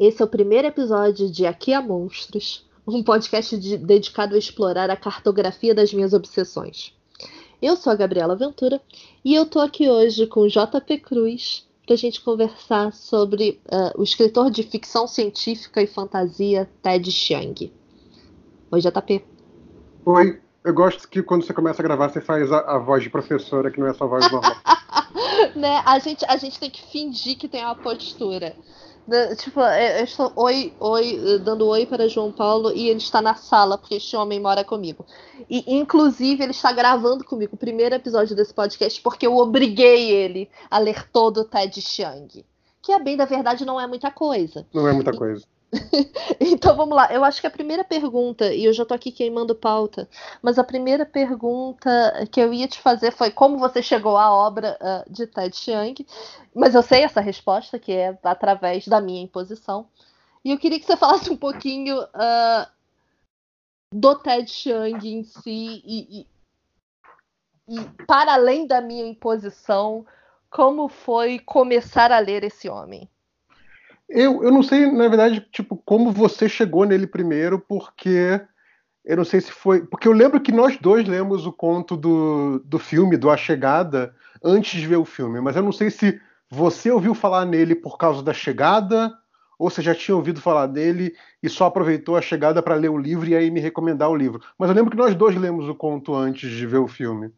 Esse é o primeiro episódio de Aqui a Monstros, um podcast de, dedicado a explorar a cartografia das minhas obsessões. Eu sou a Gabriela Ventura e eu tô aqui hoje com JP Cruz para a gente conversar sobre uh, o escritor de ficção científica e fantasia Ted Chiang. Oi, JP. Oi, eu gosto que quando você começa a gravar você faz a, a voz de professora, que não é sua voz normal. né? a, gente, a gente tem que fingir que tem uma postura. Tipo, eu estou oi, oi, dando oi para João Paulo e ele está na sala, porque este homem mora comigo. E, inclusive, ele está gravando comigo o primeiro episódio desse podcast porque eu obriguei ele a ler todo o Ted Chiang. Que, a bem da verdade, não é muita coisa. Não é muita coisa. então vamos lá. Eu acho que a primeira pergunta, e eu já tô aqui queimando pauta, mas a primeira pergunta que eu ia te fazer foi como você chegou à obra uh, de Ted Chiang. Mas eu sei essa resposta, que é através da minha imposição. E eu queria que você falasse um pouquinho uh, do Ted Chiang em si e, e, e, para além da minha imposição, como foi começar a ler esse homem? Eu, eu não sei, na verdade, tipo, como você chegou nele primeiro, porque eu não sei se foi. Porque eu lembro que nós dois lemos o conto do, do filme, do A Chegada, antes de ver o filme, mas eu não sei se você ouviu falar nele por causa da chegada, ou você já tinha ouvido falar dele e só aproveitou a chegada para ler o livro e aí me recomendar o livro. Mas eu lembro que nós dois lemos o conto antes de ver o filme.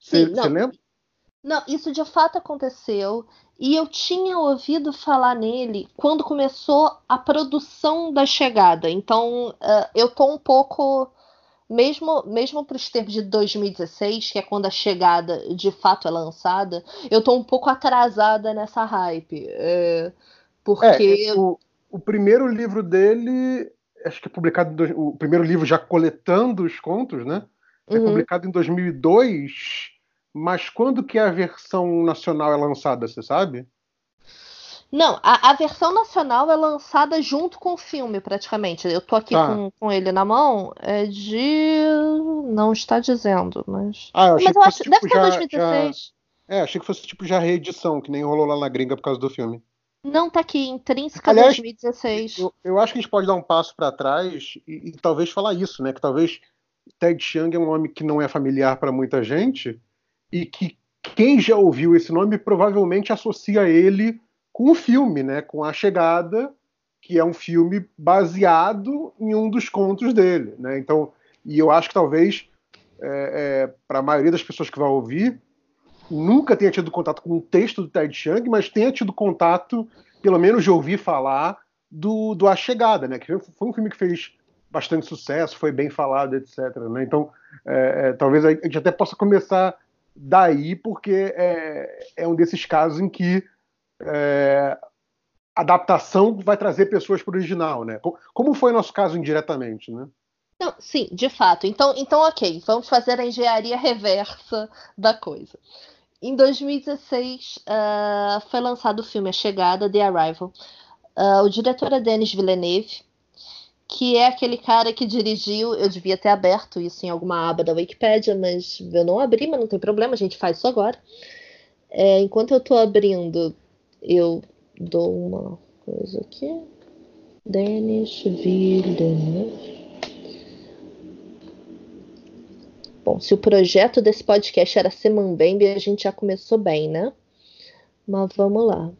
Você lembra? Não, isso de fato aconteceu. E eu tinha ouvido falar nele quando começou a produção da chegada. Então, uh, eu tô um pouco. Mesmo, mesmo para os tempos de 2016, que é quando a chegada de fato é lançada, eu tô um pouco atrasada nessa hype. É, porque. É, o, o primeiro livro dele, acho que é publicado. O primeiro livro já coletando os contos, né? É uhum. publicado em 2002 mas quando que a versão nacional é lançada, você sabe? Não, a, a, versão nacional é lançada junto com o filme, praticamente. Eu tô aqui tá. com, com ele na mão. É de. Não está dizendo, mas. Ah, eu achei mas eu acho. Tipo, deve ser 2016. Já... É, achei que fosse tipo já reedição, que nem rolou lá na gringa por causa do filme. Não, tá aqui, intrínseca Aliás, 2016. Eu, eu, acho que a gente pode dar um passo para trás e, e, talvez falar isso, né? Que talvez Ted Chiang é um nome que não é familiar para muita gente e que quem já ouviu esse nome provavelmente associa ele com o filme, né? Com A Chegada, que é um filme baseado em um dos contos dele, né? Então, e eu acho que talvez é, é, para a maioria das pessoas que vai ouvir nunca tenha tido contato com o texto do Ted Chiang, mas tenha tido contato, pelo menos de ouvir falar do, do A Chegada, né? Que foi um filme que fez bastante sucesso, foi bem falado, etc. Né? Então, é, é talvez a gente até possa começar daí, porque é, é um desses casos em que é, adaptação vai trazer pessoas para o original, né? Como foi o nosso caso indiretamente, né? Não, sim, de fato. Então, então, ok, vamos fazer a engenharia reversa da coisa. Em 2016 uh, ah, foi lançado o filme A Chegada, The Arrival. Uh, o diretor é Denis Villeneuve que é aquele cara que dirigiu. Eu devia ter aberto isso em alguma aba da Wikipedia, mas eu não abri, mas não tem problema, a gente faz isso agora. É, enquanto eu estou abrindo, eu dou uma coisa aqui. Denis Villeneuve. Bom, se o projeto desse podcast era ser Mambembe, a gente já começou bem, né? Mas vamos lá.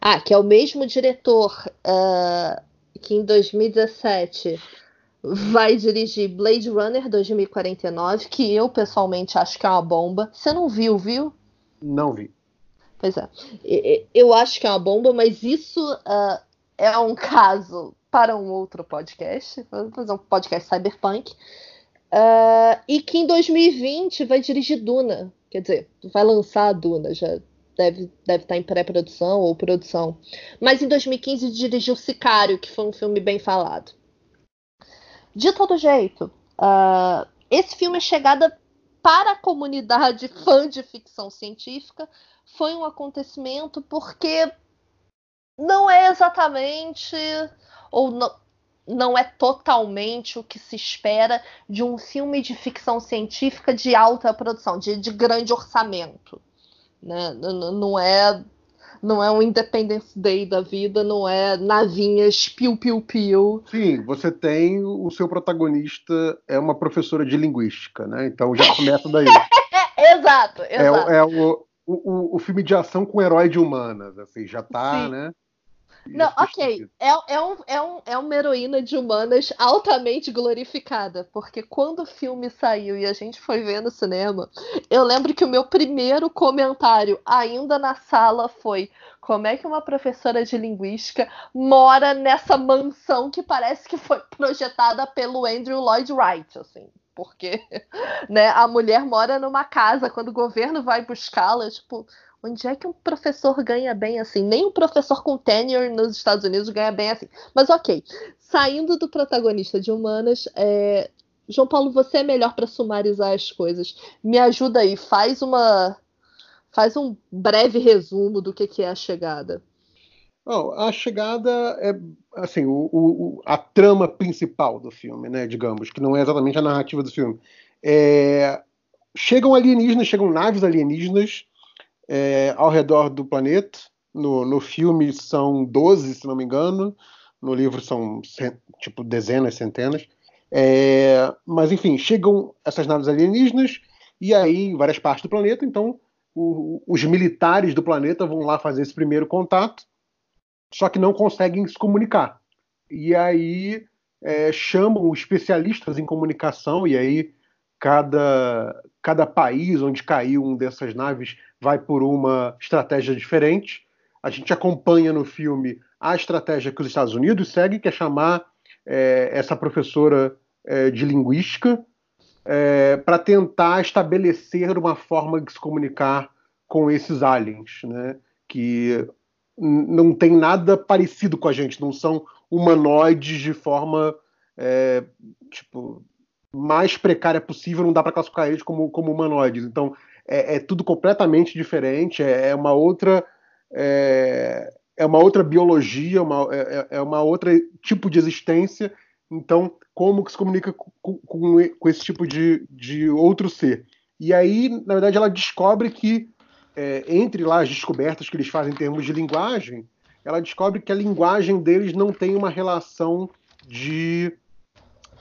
Ah, que é o mesmo diretor uh, que em 2017 vai dirigir Blade Runner 2049, que eu pessoalmente acho que é uma bomba. Você não viu, viu? Não vi. Pois é. Eu acho que é uma bomba, mas isso uh, é um caso para um outro podcast. Vamos fazer um podcast cyberpunk. Uh, e que em 2020 vai dirigir Duna. Quer dizer, vai lançar a Duna, já deve, deve estar em pré-produção ou produção. Mas em 2015 dirigiu Sicário, que foi um filme bem falado. De todo jeito, uh, esse filme é chegada para a comunidade fã de ficção científica. Foi um acontecimento porque não é exatamente ou não, não é totalmente o que se espera de um filme de ficção científica de alta produção, de, de grande orçamento. Né? Não é não é um Independence Day da vida, não é navinhas piu-piu-piu. Sim, você tem o seu protagonista é uma professora de linguística, né? Então já começa daí. exato, é exato. É, é o, o, o, filme de ação com herói de humanas, assim, já tá, Sim. né? Não, ok. É, é, um, é, um, é uma heroína de humanas altamente glorificada. Porque quando o filme saiu e a gente foi ver no cinema, eu lembro que o meu primeiro comentário, ainda na sala, foi: como é que uma professora de linguística mora nessa mansão que parece que foi projetada pelo Andrew Lloyd Wright, assim? Porque né, a mulher mora numa casa, quando o governo vai buscá-la, tipo, Onde é que um professor ganha bem assim? Nem um professor com tenure nos Estados Unidos ganha bem assim. Mas ok, saindo do protagonista de Humanas, é... João Paulo, você é melhor para sumarizar as coisas. Me ajuda aí, faz uma, faz um breve resumo do que, que é a chegada. Oh, a chegada é assim o, o, a trama principal do filme, né? Digamos que não é exatamente a narrativa do filme. É... Chegam alienígenas, chegam naves alienígenas é, ao redor do planeta. No, no filme são 12, se não me engano. No livro são tipo dezenas, centenas. É, mas enfim, chegam essas naves alienígenas e aí em várias partes do planeta, então o, os militares do planeta vão lá fazer esse primeiro contato, só que não conseguem se comunicar. E aí é, chamam especialistas em comunicação e aí cada, cada país onde caiu um dessas naves vai por uma estratégia diferente. A gente acompanha no filme a estratégia que os Estados Unidos seguem, que é chamar é, essa professora é, de linguística é, para tentar estabelecer uma forma de se comunicar com esses aliens, né? que não tem nada parecido com a gente, não são humanoides de forma é, tipo mais precária possível, não dá para classificar eles como, como humanoides. Então, é, é tudo completamente diferente, é, é uma outra. É, é, uma outra biologia, uma, é, é, é uma outra tipo de existência. Então, como que se comunica com, com, com esse tipo de, de outro ser? E aí, na verdade, ela descobre que, é, entre lá as descobertas que eles fazem em termos de linguagem, ela descobre que a linguagem deles não tem uma relação de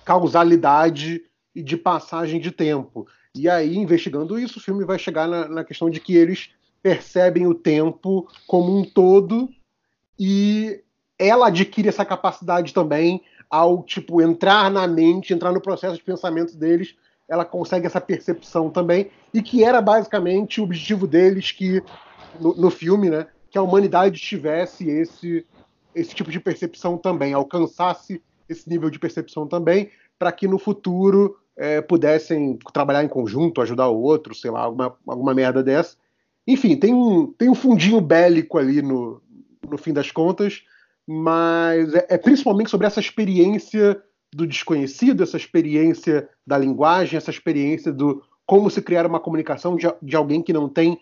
causalidade e de passagem de tempo. E aí, investigando isso, o filme vai chegar na, na questão de que eles percebem o tempo como um todo e ela adquire essa capacidade também ao tipo entrar na mente, entrar no processo de pensamento deles, ela consegue essa percepção também e que era basicamente o objetivo deles que no, no filme, né, que a humanidade tivesse esse esse tipo de percepção também, alcançasse esse nível de percepção também, para que no futuro é, pudessem trabalhar em conjunto, ajudar o outro, sei lá, alguma, alguma merda dessa. Enfim, tem um, tem um fundinho bélico ali no, no fim das contas, mas é, é principalmente sobre essa experiência do desconhecido, essa experiência da linguagem, essa experiência do como se criar uma comunicação de, de alguém que não tem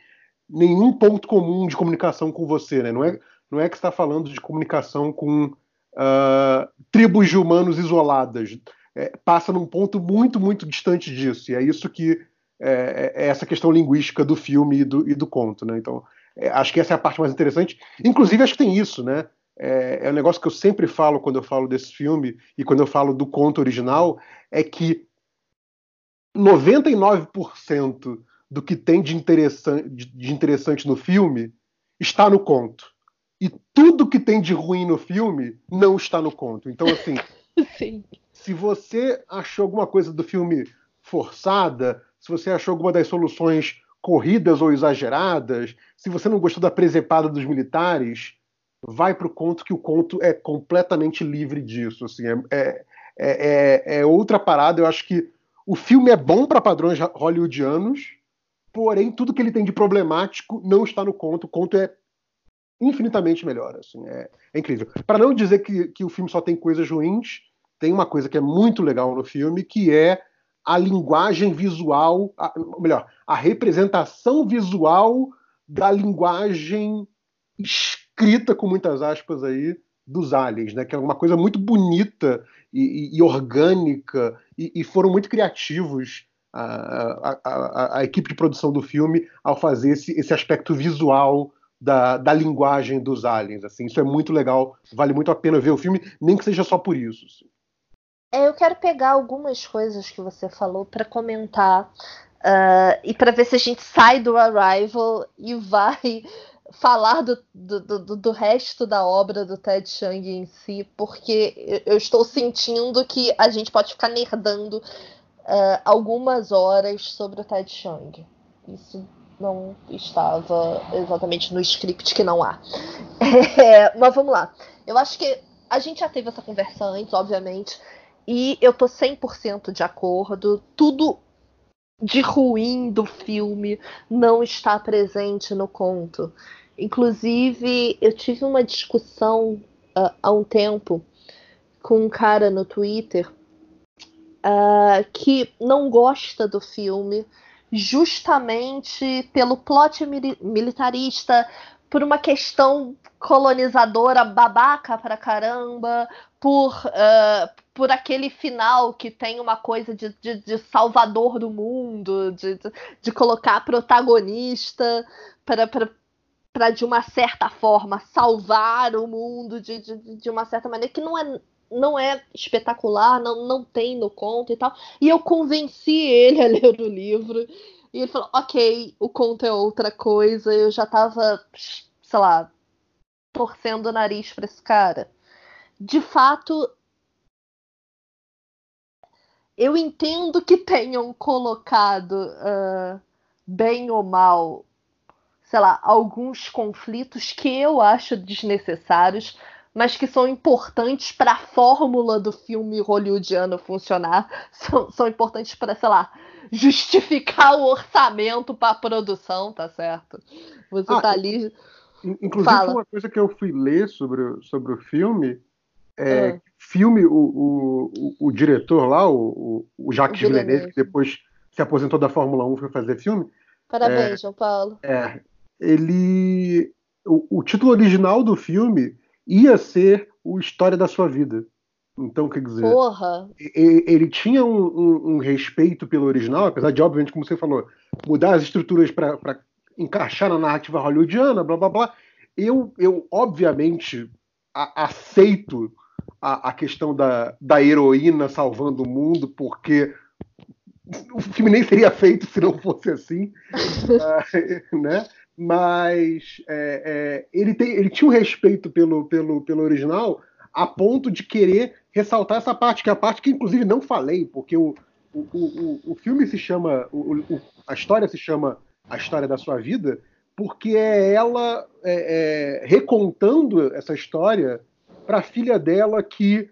nenhum ponto comum de comunicação com você, né? Não é, não é que está falando de comunicação com uh, tribos de humanos isoladas. É, passa num ponto muito, muito distante disso. E é isso que é, é, é essa questão linguística do filme e do, e do conto. Né? Então, é, acho que essa é a parte mais interessante. Inclusive, acho que tem isso, né? É, é um negócio que eu sempre falo quando eu falo desse filme e quando eu falo do conto original, é que 99% do que tem de interessante, de interessante no filme está no conto. E tudo que tem de ruim no filme não está no conto. Então, assim, Sim. se você achou alguma coisa do filme forçada, se você achou alguma das soluções corridas ou exageradas, se você não gostou da presepada dos militares, vai para o conto que o conto é completamente livre disso. Assim, é, é, é, é outra parada. Eu acho que o filme é bom para padrões hollywoodianos, porém tudo que ele tem de problemático não está no conto. O conto é infinitamente melhor. Assim, é, é incrível. Para não dizer que, que o filme só tem coisas ruins, tem uma coisa que é muito legal no filme, que é a linguagem visual, a, melhor, a representação visual da linguagem escrita, com muitas aspas aí, dos aliens, né? Que é uma coisa muito bonita e, e, e orgânica, e, e, foram muito criativos a, a, a, a, equipe de produção do filme ao fazer esse, esse aspecto visual da, da linguagem dos aliens. Assim, isso é muito legal, vale muito a pena ver o filme, nem que seja só por isso. Assim. É, eu quero pegar algumas coisas que você falou para comentar uh, e para ver se a gente sai do Arrival e vai falar do, do, do, do, resto da obra do Ted Chiang em si, porque eu estou sentindo que a gente pode ficar nerdando uh, algumas horas sobre o Ted Chiang. Isso não estava exatamente no script que não há. É, mas vamos lá. Eu acho que a gente já teve essa conversa antes, obviamente, e eu tô 100% de acordo. Tudo de ruim do filme não está presente no conto. Inclusive, eu tive uma discussão uh, há um tempo com um cara no Twitter uh, que não gosta do filme justamente pelo plot militarista, por uma questão colonizadora babaca pra caramba, por, uh, por aquele final que tem uma coisa de, de, de salvador do mundo, de, de colocar protagonista para de uma certa forma salvar o mundo de, de, de uma certa maneira que não é não é espetacular, não, não tem no conto e tal. E eu convenci ele a ler o livro. E ele falou: ok, o conto é outra coisa. Eu já tava, sei lá, torcendo o nariz pra esse cara. De fato, eu entendo que tenham colocado, uh, bem ou mal, sei lá, alguns conflitos que eu acho desnecessários mas que são importantes para a fórmula do filme hollywoodiano funcionar, são, são importantes para, sei lá, justificar o orçamento para a produção, tá certo? Você ah, tá ali. Inclusive, Fala. uma coisa que eu fui ler sobre, sobre o filme é, ah. filme, o, o, o, diretor lá, o, o Jacques Villeneuve, que depois se aposentou da Fórmula 1 foi fazer filme. Parabéns, é, João Paulo. É, ele. O, o título original do filme ia ser o História da Sua Vida. Então, quer dizer, Porra. ele tinha um, um, um, respeito pelo original, apesar de, obviamente, como você falou, mudar as estruturas para encaixar na narrativa hollywoodiana, blá blá blá. Eu, eu obviamente, a, aceito a, a, questão da, da heroína salvando o mundo, porque o filme nem seria feito se não fosse assim, uh, né? Mas é, é, ele, tem, ele tinha um respeito pelo, pelo, pelo original a ponto de querer ressaltar essa parte, que é a parte que inclusive não falei, porque o, o, o, o filme se chama, o, o, a história se chama A História da Sua Vida, porque é ela é, é recontando essa história para a filha dela que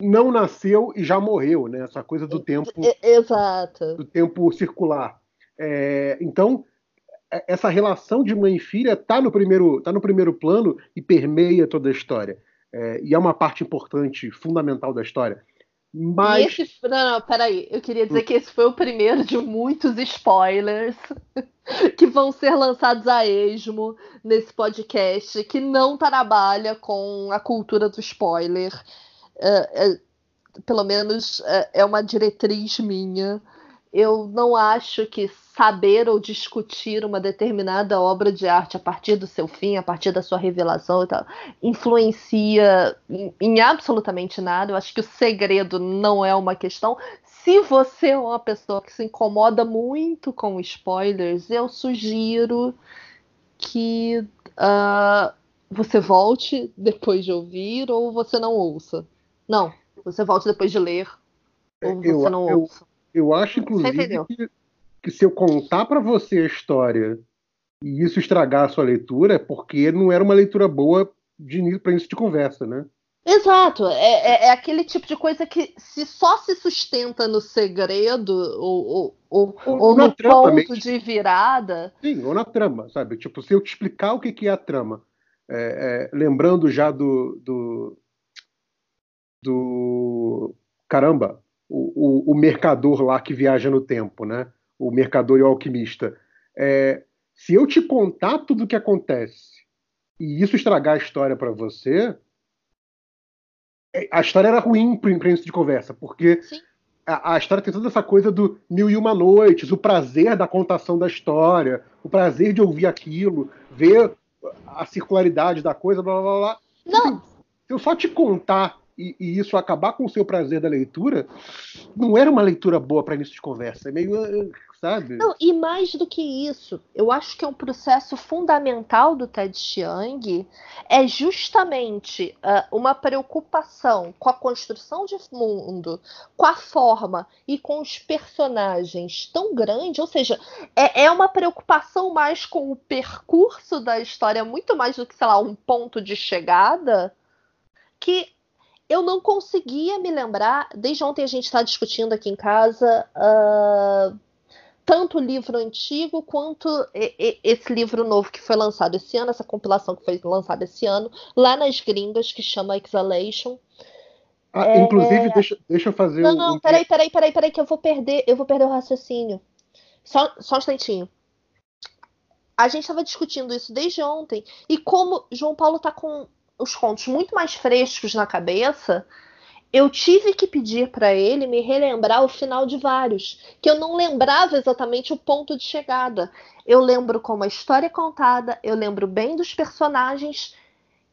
não nasceu e já morreu, né? Essa coisa do tempo, exato, do tempo circular. É, então essa relação de mãe e filha está no primeiro tá no primeiro plano e permeia toda a história é, e é uma parte importante fundamental da história mas esse, não, não, peraí, eu queria dizer que esse foi o primeiro de muitos spoilers que vão ser lançados a esmo nesse podcast, que não trabalha com a cultura do spoiler. É, é, pelo menos é, é uma diretriz minha. Eu não acho que saber ou discutir uma determinada obra de arte a partir do seu fim, a partir da sua revelação e tal, influencia em, em absolutamente nada. Eu acho que o segredo não é uma questão. Se você é uma pessoa que se incomoda muito com spoilers, eu sugiro que uh, você volte depois de ouvir ou você não ouça. Não, você volte depois de ler ou você eu, não eu, ouça. Eu acho, inclusive, que que se eu contar para você a história e isso estragar a sua leitura, é porque não era uma leitura boa para início de conversa, né? Exato, é, é, é, aquele tipo de coisa que se só se sustenta no segredo ou, ou, ou, ou no trama, ponto mesmo. de virada. Sim, ou na trama, sabe? Tipo, se eu te explicar o que, que é a trama, é, é lembrando já do, do, do caramba, o, o, o mercador lá que viaja no tempo, né? o mercador e o alquimista. É, se eu te contar tudo o que acontece e isso estragar a história para você, é, a história era ruim para início de conversa, porque a, a, história tem toda essa coisa do mil e uma noites, o prazer da contação da história, o prazer de ouvir aquilo, ver a circularidade da coisa, blá blá blá. Não. Se eu só te contar e, e, isso acabar com o seu prazer da leitura, não era uma leitura boa para início de conversa. É meio. Eh, sabe? Não, e mais do que isso, eu acho que é um processo fundamental do Ted Chiang é justamente uh, uma preocupação com a construção de mundo, com a forma e com os personagens tão grande, ou seja, é, é uma preocupação mais com o percurso da história, muito mais do que, sei lá, um ponto de chegada, que eu não conseguia me lembrar. Desde ontem a gente está discutindo aqui em casa uh, tanto o livro antigo quanto esse livro novo que foi lançado esse ano, essa compilação que foi lançada esse ano, lá nas gringas, que chama Exhalation. Ah, é... Inclusive, deixa, deixa eu fazer não, um. Não, peraí, peraí, peraí, peraí, que eu vou perder, eu vou perder o raciocínio. Só, só um instantinho. A gente estava discutindo isso desde ontem, e como João Paulo está com os contos muito mais frescos na cabeça, eu tive que pedir para ele me relembrar o final de vários, que eu não lembrava exatamente o ponto de chegada. Eu lembro como a história é contada, eu lembro bem dos personagens,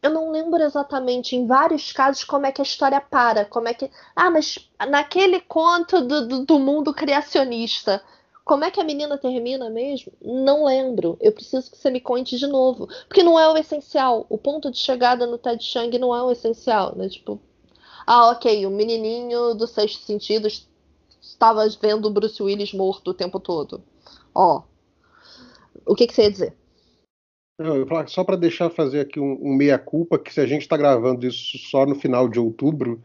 eu não lembro exatamente em vários casos como é que a história para, como é que, ah, mas naquele conto do, do, do mundo criacionista, como é que a menina termina mesmo? Não lembro. Eu preciso que você me conte de novo. Porque não é o essencial. O ponto de chegada no Ted Chiang não é o essencial, né? Tipo, ah, ok, o menininho do sexto sentido estava vendo o Bruce Willis morto o tempo todo. Ó, o que, que você ia dizer? Não, só para deixar fazer aqui um, um meia-culpa, que se a gente está gravando isso só no final de outubro,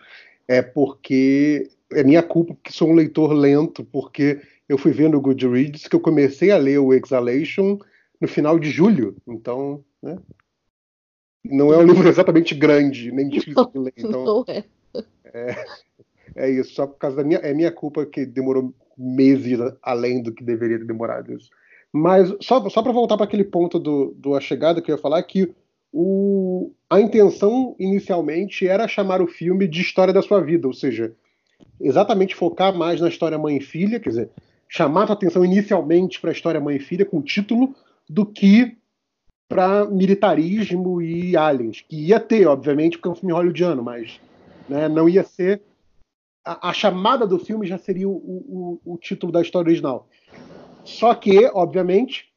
é porque é minha culpa que sou um leitor lento, porque eu fui ver no Goodreads que eu comecei a ler o Exhalation no final de julho. Então, né? Não é um livro exatamente grande, nem difícil de ler. Então, não é. É, é isso, só por causa da minha. É minha culpa que demorou meses além do que deveria ter demorado isso. Mas só, só para voltar para aquele ponto do, do A Chegada que eu ia falar, que o, a intenção inicialmente era chamar o filme de História da Sua Vida, ou seja, exatamente focar mais na história mãe e filha, quer dizer, chamar a atenção inicialmente para a história mãe e filha com o título, do que para militarismo e aliens, que ia ter, obviamente, porque é um filme hollywoodiano, mas né? Não ia ser. A, a, chamada do filme já seria o, o, o título da história original. Só que, obviamente,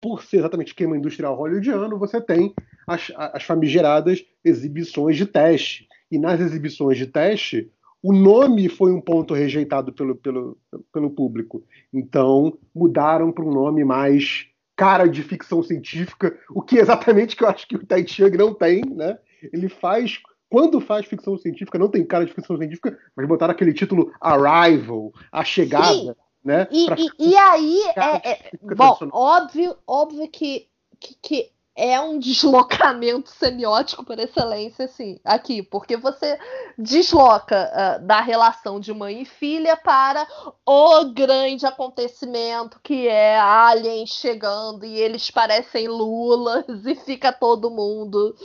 por ser exatamente esquema industrial hollywoodiano, você tem as, as famigeradas exibições de teste. E nas exibições de teste, o nome foi um ponto rejeitado pelo, pelo, pelo público. Então, mudaram para um nome mais cara de ficção científica, o que exatamente que eu acho que o Tai Chiang não tem, né? Ele faz quando faz ficção científica, não tem cara de ficção científica, mas botaram aquele título Arrival, A Chegada, Sim. né? E, pra... e, e aí, é, é bom, óbvio, óbvio que, que, que, é um deslocamento semiótico por excelência, assim, aqui, porque você desloca uh, da relação de mãe e filha para o grande acontecimento que é aliens chegando e eles parecem lulas e fica todo mundo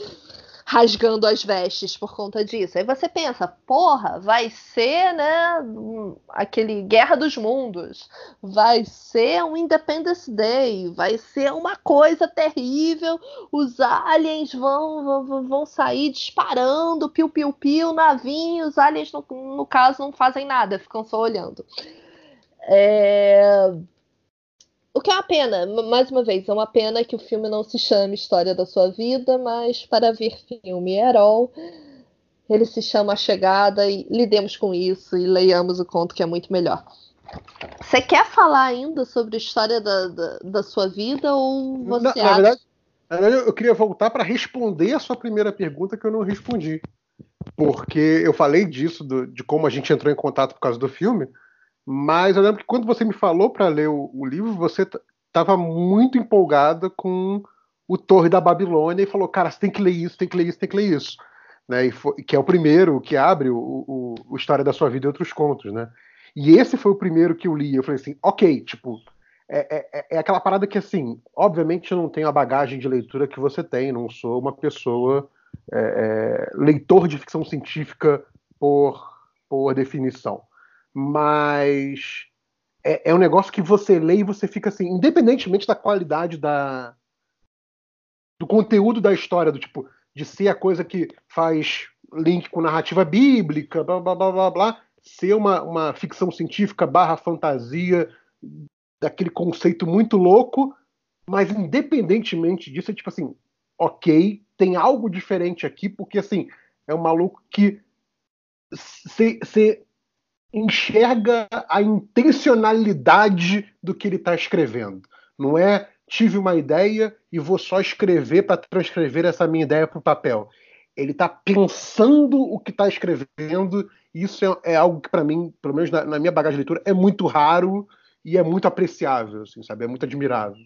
rasgando as vestes por conta disso. Aí você pensa, porra, vai ser, né, aquele Guerra dos Mundos, vai ser um Independence Day, vai ser uma coisa terrível, os aliens vão, vão, vão sair disparando, piu-piu-piu, navinho, os aliens, no, no caso, não fazem nada, ficam só olhando. É... Que é uma pena, mais uma vez, é uma pena que o filme não se chame História da Sua Vida, mas para ver filme Herol, ele se chama A Chegada e lidemos com isso e leiamos o conto que é muito melhor. Você quer falar ainda sobre a história da, da, da sua vida ou você na, acha... Na verdade, na verdade, eu queria voltar para responder a sua primeira pergunta que eu não respondi. Porque eu falei disso, do, de como a gente entrou em contato por causa do filme, mas eu lembro que quando você me falou para ler o, o, livro, você estava muito empolgada com o Torre da Babilônia e falou: cara, você tem que ler isso, tem que ler isso, tem que ler isso. Né? Foi, que é o primeiro que abre o, o, o, História da Sua Vida e Outros Contos. Né? E esse foi o primeiro que eu li. Eu falei assim: ok, tipo. É, é, é, é aquela parada que, assim, obviamente eu não tenho a bagagem de leitura que você tem, não sou uma pessoa é, é, leitor de ficção científica por, por definição mas é, é, um negócio que você lê e você fica assim, independentemente da qualidade da, do conteúdo da história, do tipo, de ser a coisa que faz link com narrativa bíblica, blá blá blá blá, blá ser uma, uma ficção científica barra fantasia, daquele conceito muito louco, mas independentemente disso, é tipo assim, ok, tem algo diferente aqui, porque assim, é um maluco que você enxerga a intencionalidade do que ele está escrevendo. Não é tive uma ideia e vou só escrever para transcrever essa minha ideia para o papel. Ele está pensando o que está escrevendo. E isso é, é algo que, para mim, pelo menos na, na, minha bagagem de leitura, é muito raro e é muito apreciável, assim, sabe? É muito admirável.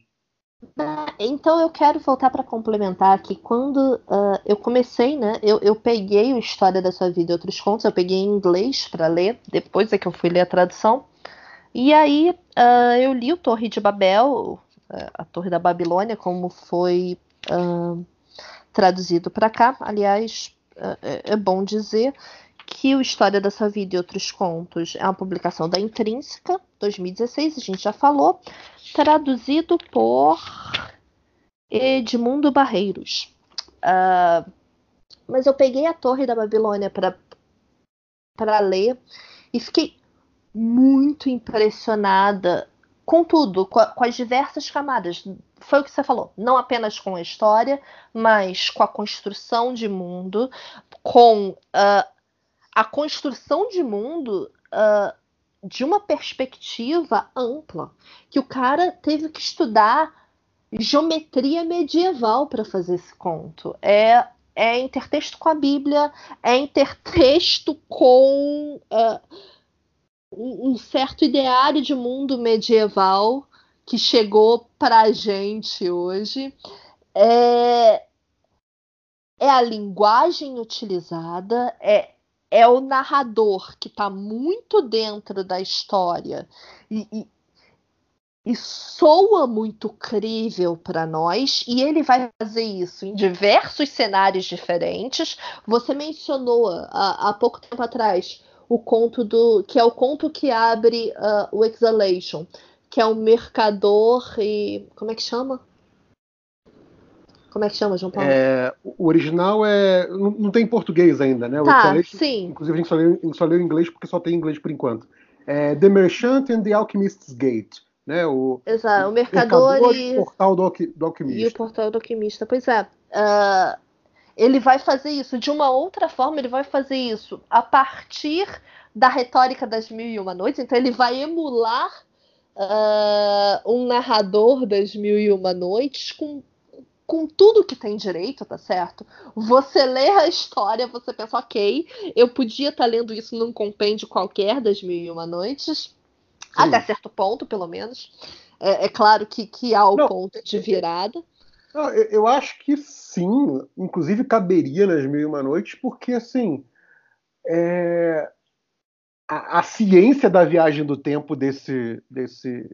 Então eu quero voltar para complementar que quando uh, eu comecei, né? Eu, eu peguei o História da Sua Vida e Outros Contos, eu peguei em inglês para ler, depois é que eu fui ler a tradução. E aí uh, eu li o Torre de Babel, uh, a Torre da Babilônia, como foi traduzido para cá. Aliás, é, é bom dizer que o História da Sua Vida e Outros Contos é uma publicação da Intrínseca, 2016, a gente já falou, traduzido por Edmundo Barreiros. Uh, mas eu peguei a Torre da Babilônia para ler e fiquei muito impressionada com tudo, com, a, com, as diversas camadas. Foi o que você falou, não apenas com a história, mas com a construção de mundo, com uh, a construção de mundo uh, de uma perspectiva ampla, que o cara teve que estudar geometria medieval para fazer esse conto. É, é intertexto com a Bíblia, é intertexto com uh, um certo ideário de mundo medieval que chegou para a gente hoje. É, é a linguagem utilizada, é, é o narrador que está muito dentro da história e, e, e soa muito crível para nós, e ele vai fazer isso em diversos cenários diferentes. Você mencionou há, pouco tempo atrás o conto do. que é o conto que abre uh, o Exhalation, que é um mercador e. como é que chama? Como é que chama, João Paulo? É, o original é. Não, não, tem português ainda, né? O tá, sim. Inclusive, a gente, só leu, só em inglês porque só tem inglês por enquanto. É The Merchant and the Alchemist's Gate. Né? O, Exato, o mercador, mercador e... o portal do, do, alquimista. E o portal do alquimista, pois é. Uh, ele vai fazer isso de uma outra forma, ele vai fazer isso a partir da retórica das Mil e Uma Noites, então ele vai emular uh, um narrador das Mil e Uma Noites com com tudo que tem direito, tá certo? Você lê a história, você pensa, ok, eu podia estar tá lendo isso num compêndio qualquer das Mil e Uma Noites, sim. até certo ponto, pelo menos. É, é claro que, que há o não, ponto de virada. Não, eu, eu, acho que sim, inclusive caberia nas Mil e Uma Noites, porque assim. É... A, a ciência da viagem do tempo desse, desse,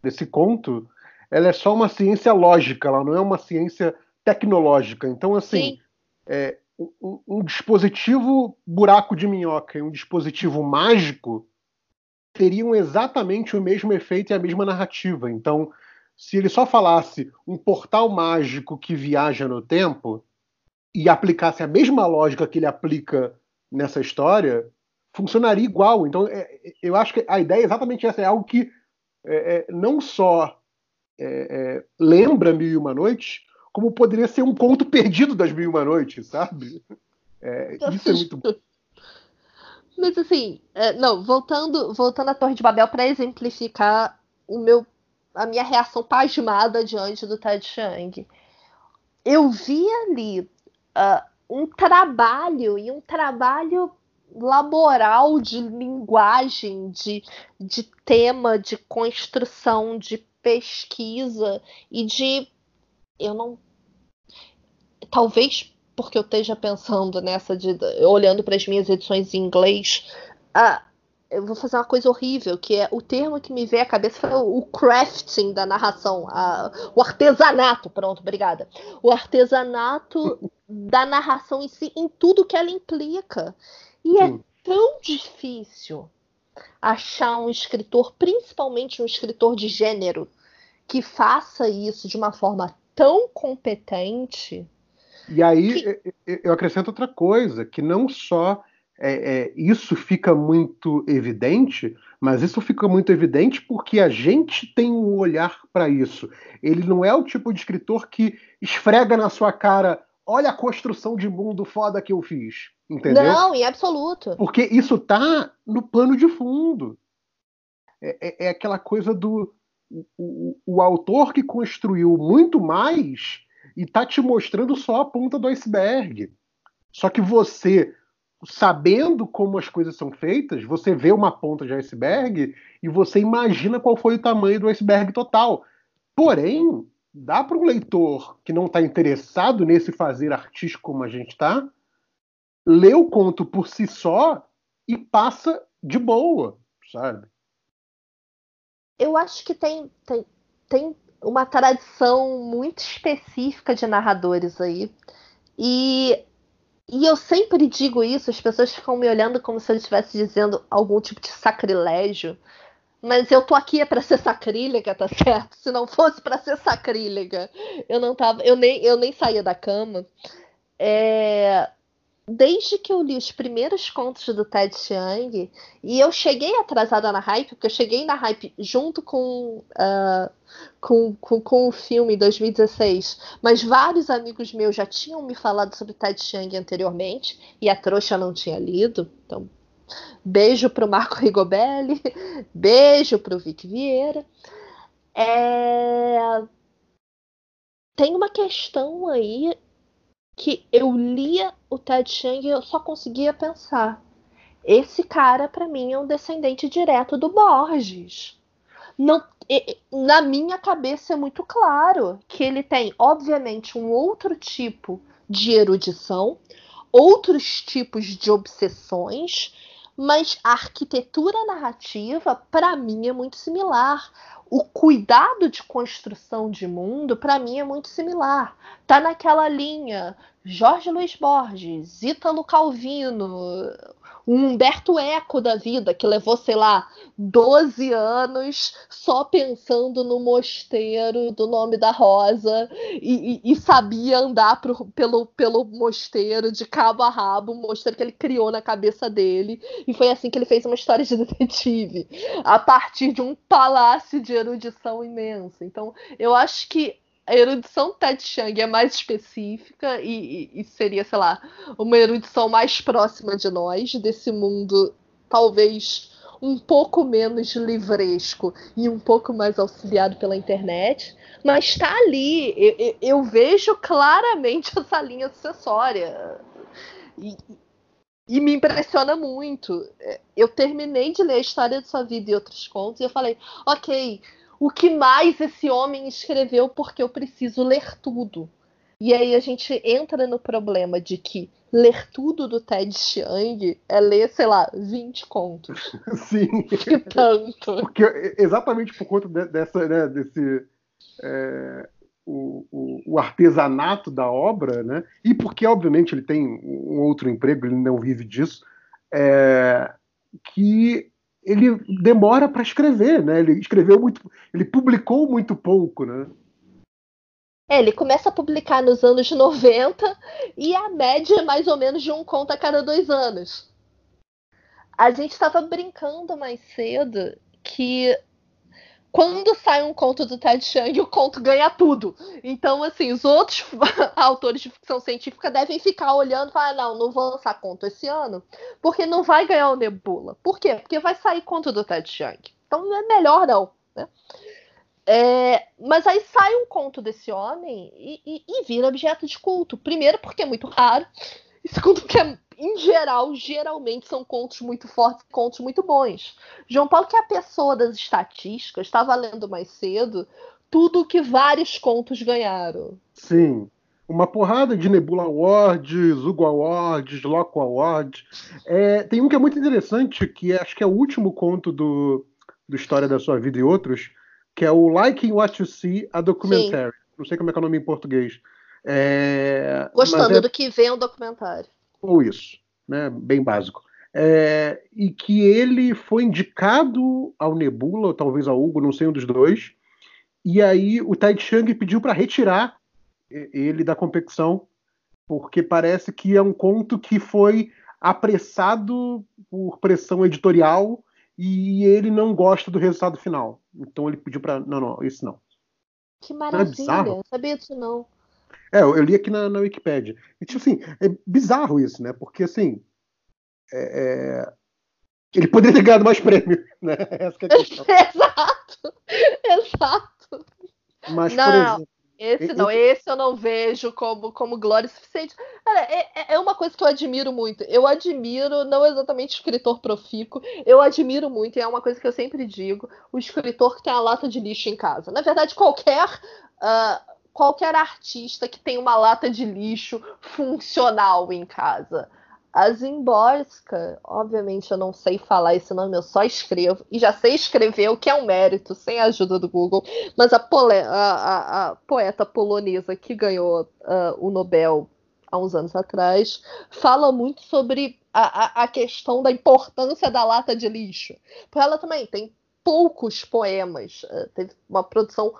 desse conto ela é só uma ciência lógica, ela não é uma ciência tecnológica. Então, assim, é, um, um, dispositivo buraco de minhoca e um dispositivo mágico teriam exatamente o mesmo efeito e a mesma narrativa. Então, se ele só falasse um portal mágico que viaja no tempo e aplicasse a mesma lógica que ele aplica nessa história, funcionaria igual. Então, é, eu acho que a ideia é exatamente essa: é algo que é, é não só é, é, lembra Mil e Uma Noites, como poderia ser um conto perdido das Mil e Uma Noites, sabe? É, isso é muito bom. Mas assim, é, não, voltando, voltando à Torre de Babel para exemplificar o meu, a minha reação pasmada diante do Ted Chiang. Eu vi ali uh, um trabalho e um trabalho laboral de linguagem, de, de tema, de construção, de pesquisa e de. Eu não. Talvez porque eu esteja pensando nessa de. olhando para as minhas edições em inglês. Ah, eu vou fazer uma coisa horrível, que é o termo que me veio à cabeça foi o crafting da narração, a, o artesanato, pronto, obrigada. O artesanato da narração em si, em tudo que ela implica. E é Sim. é tão difícil achar um escritor, principalmente um escritor de gênero, que faça isso de uma forma tão competente. E aí que... eu acrescento outra coisa, que não só é, é, isso fica muito evidente, mas isso fica muito evidente porque a gente tem um olhar para isso. Ele não é o tipo de escritor que esfrega na sua cara, olha a construção de mundo foda que eu fiz. Entendeu? Não, em absoluto. Porque isso tá no pano de fundo. É, é, é aquela coisa do o, o, autor que construiu muito mais e tá te mostrando só a ponta do iceberg. Só que você, sabendo como as coisas são feitas, você vê uma ponta de iceberg e você imagina qual foi o tamanho do iceberg total. Porém, dá para um leitor que não está interessado nesse fazer artístico como a gente está, ler o conto por si só e passa de boa, sabe? Eu acho que tem, tem, tem uma tradição muito específica de narradores aí. E, e eu sempre digo isso, as pessoas ficam me olhando como se eu estivesse dizendo algum tipo de sacrilégio. Mas eu tô aqui é para ser sacrílega, tá certo? Se não fosse para ser sacrílega, eu não tava, eu nem, eu nem saía da cama. É, desde que eu li os primeiros contos do Ted Chiang, e eu cheguei atrasada na hype, porque eu cheguei na hype junto com, uh, com, com, com, o filme em 2016, mas vários amigos meus já tinham me falado sobre Ted Chiang anteriormente, e a trouxa não tinha lido, então beijo pro Marco Rigobelli, beijo pro Vic Vieira. É... Tem uma questão aí que eu lia o Ted Chiang e eu só conseguia pensar: esse cara para mim é um descendente direto do Borges. Não, na minha cabeça é muito claro que ele tem, obviamente, um outro tipo de erudição, outros tipos de obsessões, mas a arquitetura narrativa, para mim, é muito similar o cuidado de construção de mundo, para mim, é muito similar. Tá naquela linha Jorge Luiz Borges, Ítalo Calvino, um Humberto Eco da vida, que levou, sei lá, 12 anos só pensando no mosteiro do nome da Rosa e, e, e sabia andar pro, pelo, pelo mosteiro de cabo a rabo, um mosteiro que ele criou na cabeça dele. E foi assim que ele fez uma história de detetive, a partir de um palácio de erudição imensa. Então, eu acho que a erudição Ted Chiang é mais específica e, e, e, seria, sei lá, uma erudição mais próxima de nós, desse mundo talvez um pouco menos livresco e um pouco mais auxiliado pela internet, mas está ali. Eu, eu, vejo claramente essa linha sucessória. E, e me impressiona muito. Eu terminei de ler a história de sua vida e outros contos e eu falei, ok, o que mais esse homem escreveu porque eu preciso ler tudo. E aí a gente entra no problema de que ler tudo do Ted Chiang é ler, sei lá, 20 contos. Sim. Que tanto. Porque exatamente por conta de, dessa, né, desse. É, o, o, o, artesanato da obra, né? E porque, obviamente, ele tem um outro emprego, ele não vive disso, é, que ele demora para escrever, né? Ele escreveu muito, ele publicou muito pouco, né? É, ele começa a publicar nos anos 90 e a média é mais ou menos de um conto a cada dois anos. A gente estava brincando mais cedo que quando sai um conto do Ted Chiang, o conto ganha tudo. Então, assim, os outros autores de ficção científica devem ficar olhando e falar: não, não vou lançar conto esse ano, porque não vai ganhar o Nebula. Por quê? Porque vai sair conto do Ted Chiang. Então é melhor não. Né? É, mas aí sai um conto desse homem e, e, e vira objeto de culto. Primeiro, porque é muito raro. E segundo, porque é em geral, geralmente são contos muito fortes, contos muito bons. João Paulo, que é a pessoa das estatísticas, estava lendo mais cedo tudo que vários contos ganharam. Sim. Uma porrada de Nebula Awards, Hugo Awards, Loco Awards. É, tem um que é muito interessante, que é, acho que é o último conto do, do História da Sua Vida e Outros, que é o Liking What You See, a Documentary. Sim. Não sei como é que é o nome em português. É, Gostando é... do que vem o documentário ou isso, né? bem básico. É, e que ele foi indicado ao Nebula, ou talvez ao Hugo, não sei um dos dois, e aí o Tai Chang pediu para retirar ele da competição, porque parece que é um conto que foi apressado por pressão editorial e ele não gosta do resultado final. Então ele pediu para não, não, esse não. Que maravilha, não é sabia disso não. É, eu, li aqui na, na Wikipedia. E, tipo assim, é bizarro isso, né? Porque assim, é, é... ele poderia ter ganhado mais prêmio, né? Essa é a questão. exato, exato. Mas, não, por exemplo, esse não, esse eu não vejo como, como glória suficiente. Cara, é, é, é uma coisa que eu admiro muito. Eu admiro, não exatamente escritor profícuo, eu admiro muito, e é uma coisa que eu sempre digo, o escritor que tem a lata de lixo em casa. Na verdade, qualquer. Uh, qualquer artista que tem uma lata de lixo funcional em casa. A Zimborska, obviamente eu não sei falar esse nome, eu só escrevo. E já sei escrever, o que é um mérito, sem a ajuda do Google. Mas a, a, a, a poeta polonesa que ganhou uh, o Nobel há uns anos atrás fala muito sobre a, questão da importância da lata de lixo. Porque ela também tem poucos poemas, uh, teve uma produção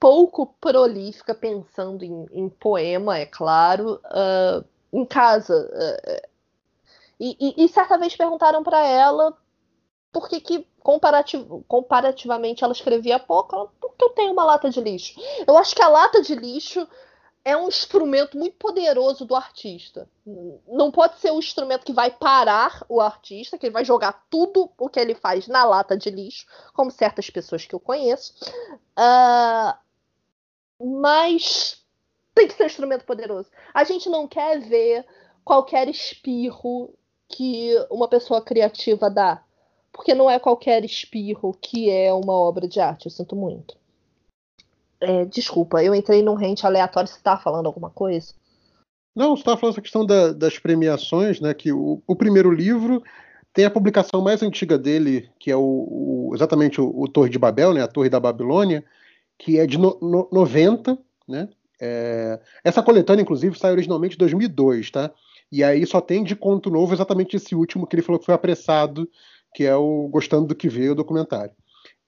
pouco prolífica, pensando em, em poema, é claro. Uh, em casa, e, e, e certa vez perguntaram para ela por que, que comparativ comparativamente ela escrevia pouco. Ela, porque eu tenho uma lata de lixo. Eu acho que a lata de lixo é um instrumento muito poderoso do artista. Não pode ser o um instrumento que vai parar o artista, que ele vai jogar tudo o que ele faz na lata de lixo, como certas pessoas que eu conheço. Uh, mas tem que ser um instrumento poderoso. A gente não quer ver qualquer espirro que uma pessoa criativa dá. Porque não é qualquer espirro que é uma obra de arte, eu sinto muito. É, desculpa, eu entrei num rente aleatório, você está falando alguma coisa? Não, você estava falando essa questão da, das premiações, né? Que o, o, primeiro livro tem a publicação mais antiga dele, que é o, o exatamente o, o, Torre de Babel, né? A Torre da Babilônia, que é de no, no, 90, né? É, essa coletânea, inclusive, saiu originalmente em 2002, tá? E aí só tem de conto novo exatamente esse último que ele falou que foi apressado, que é o Gostando do que Veio, o documentário.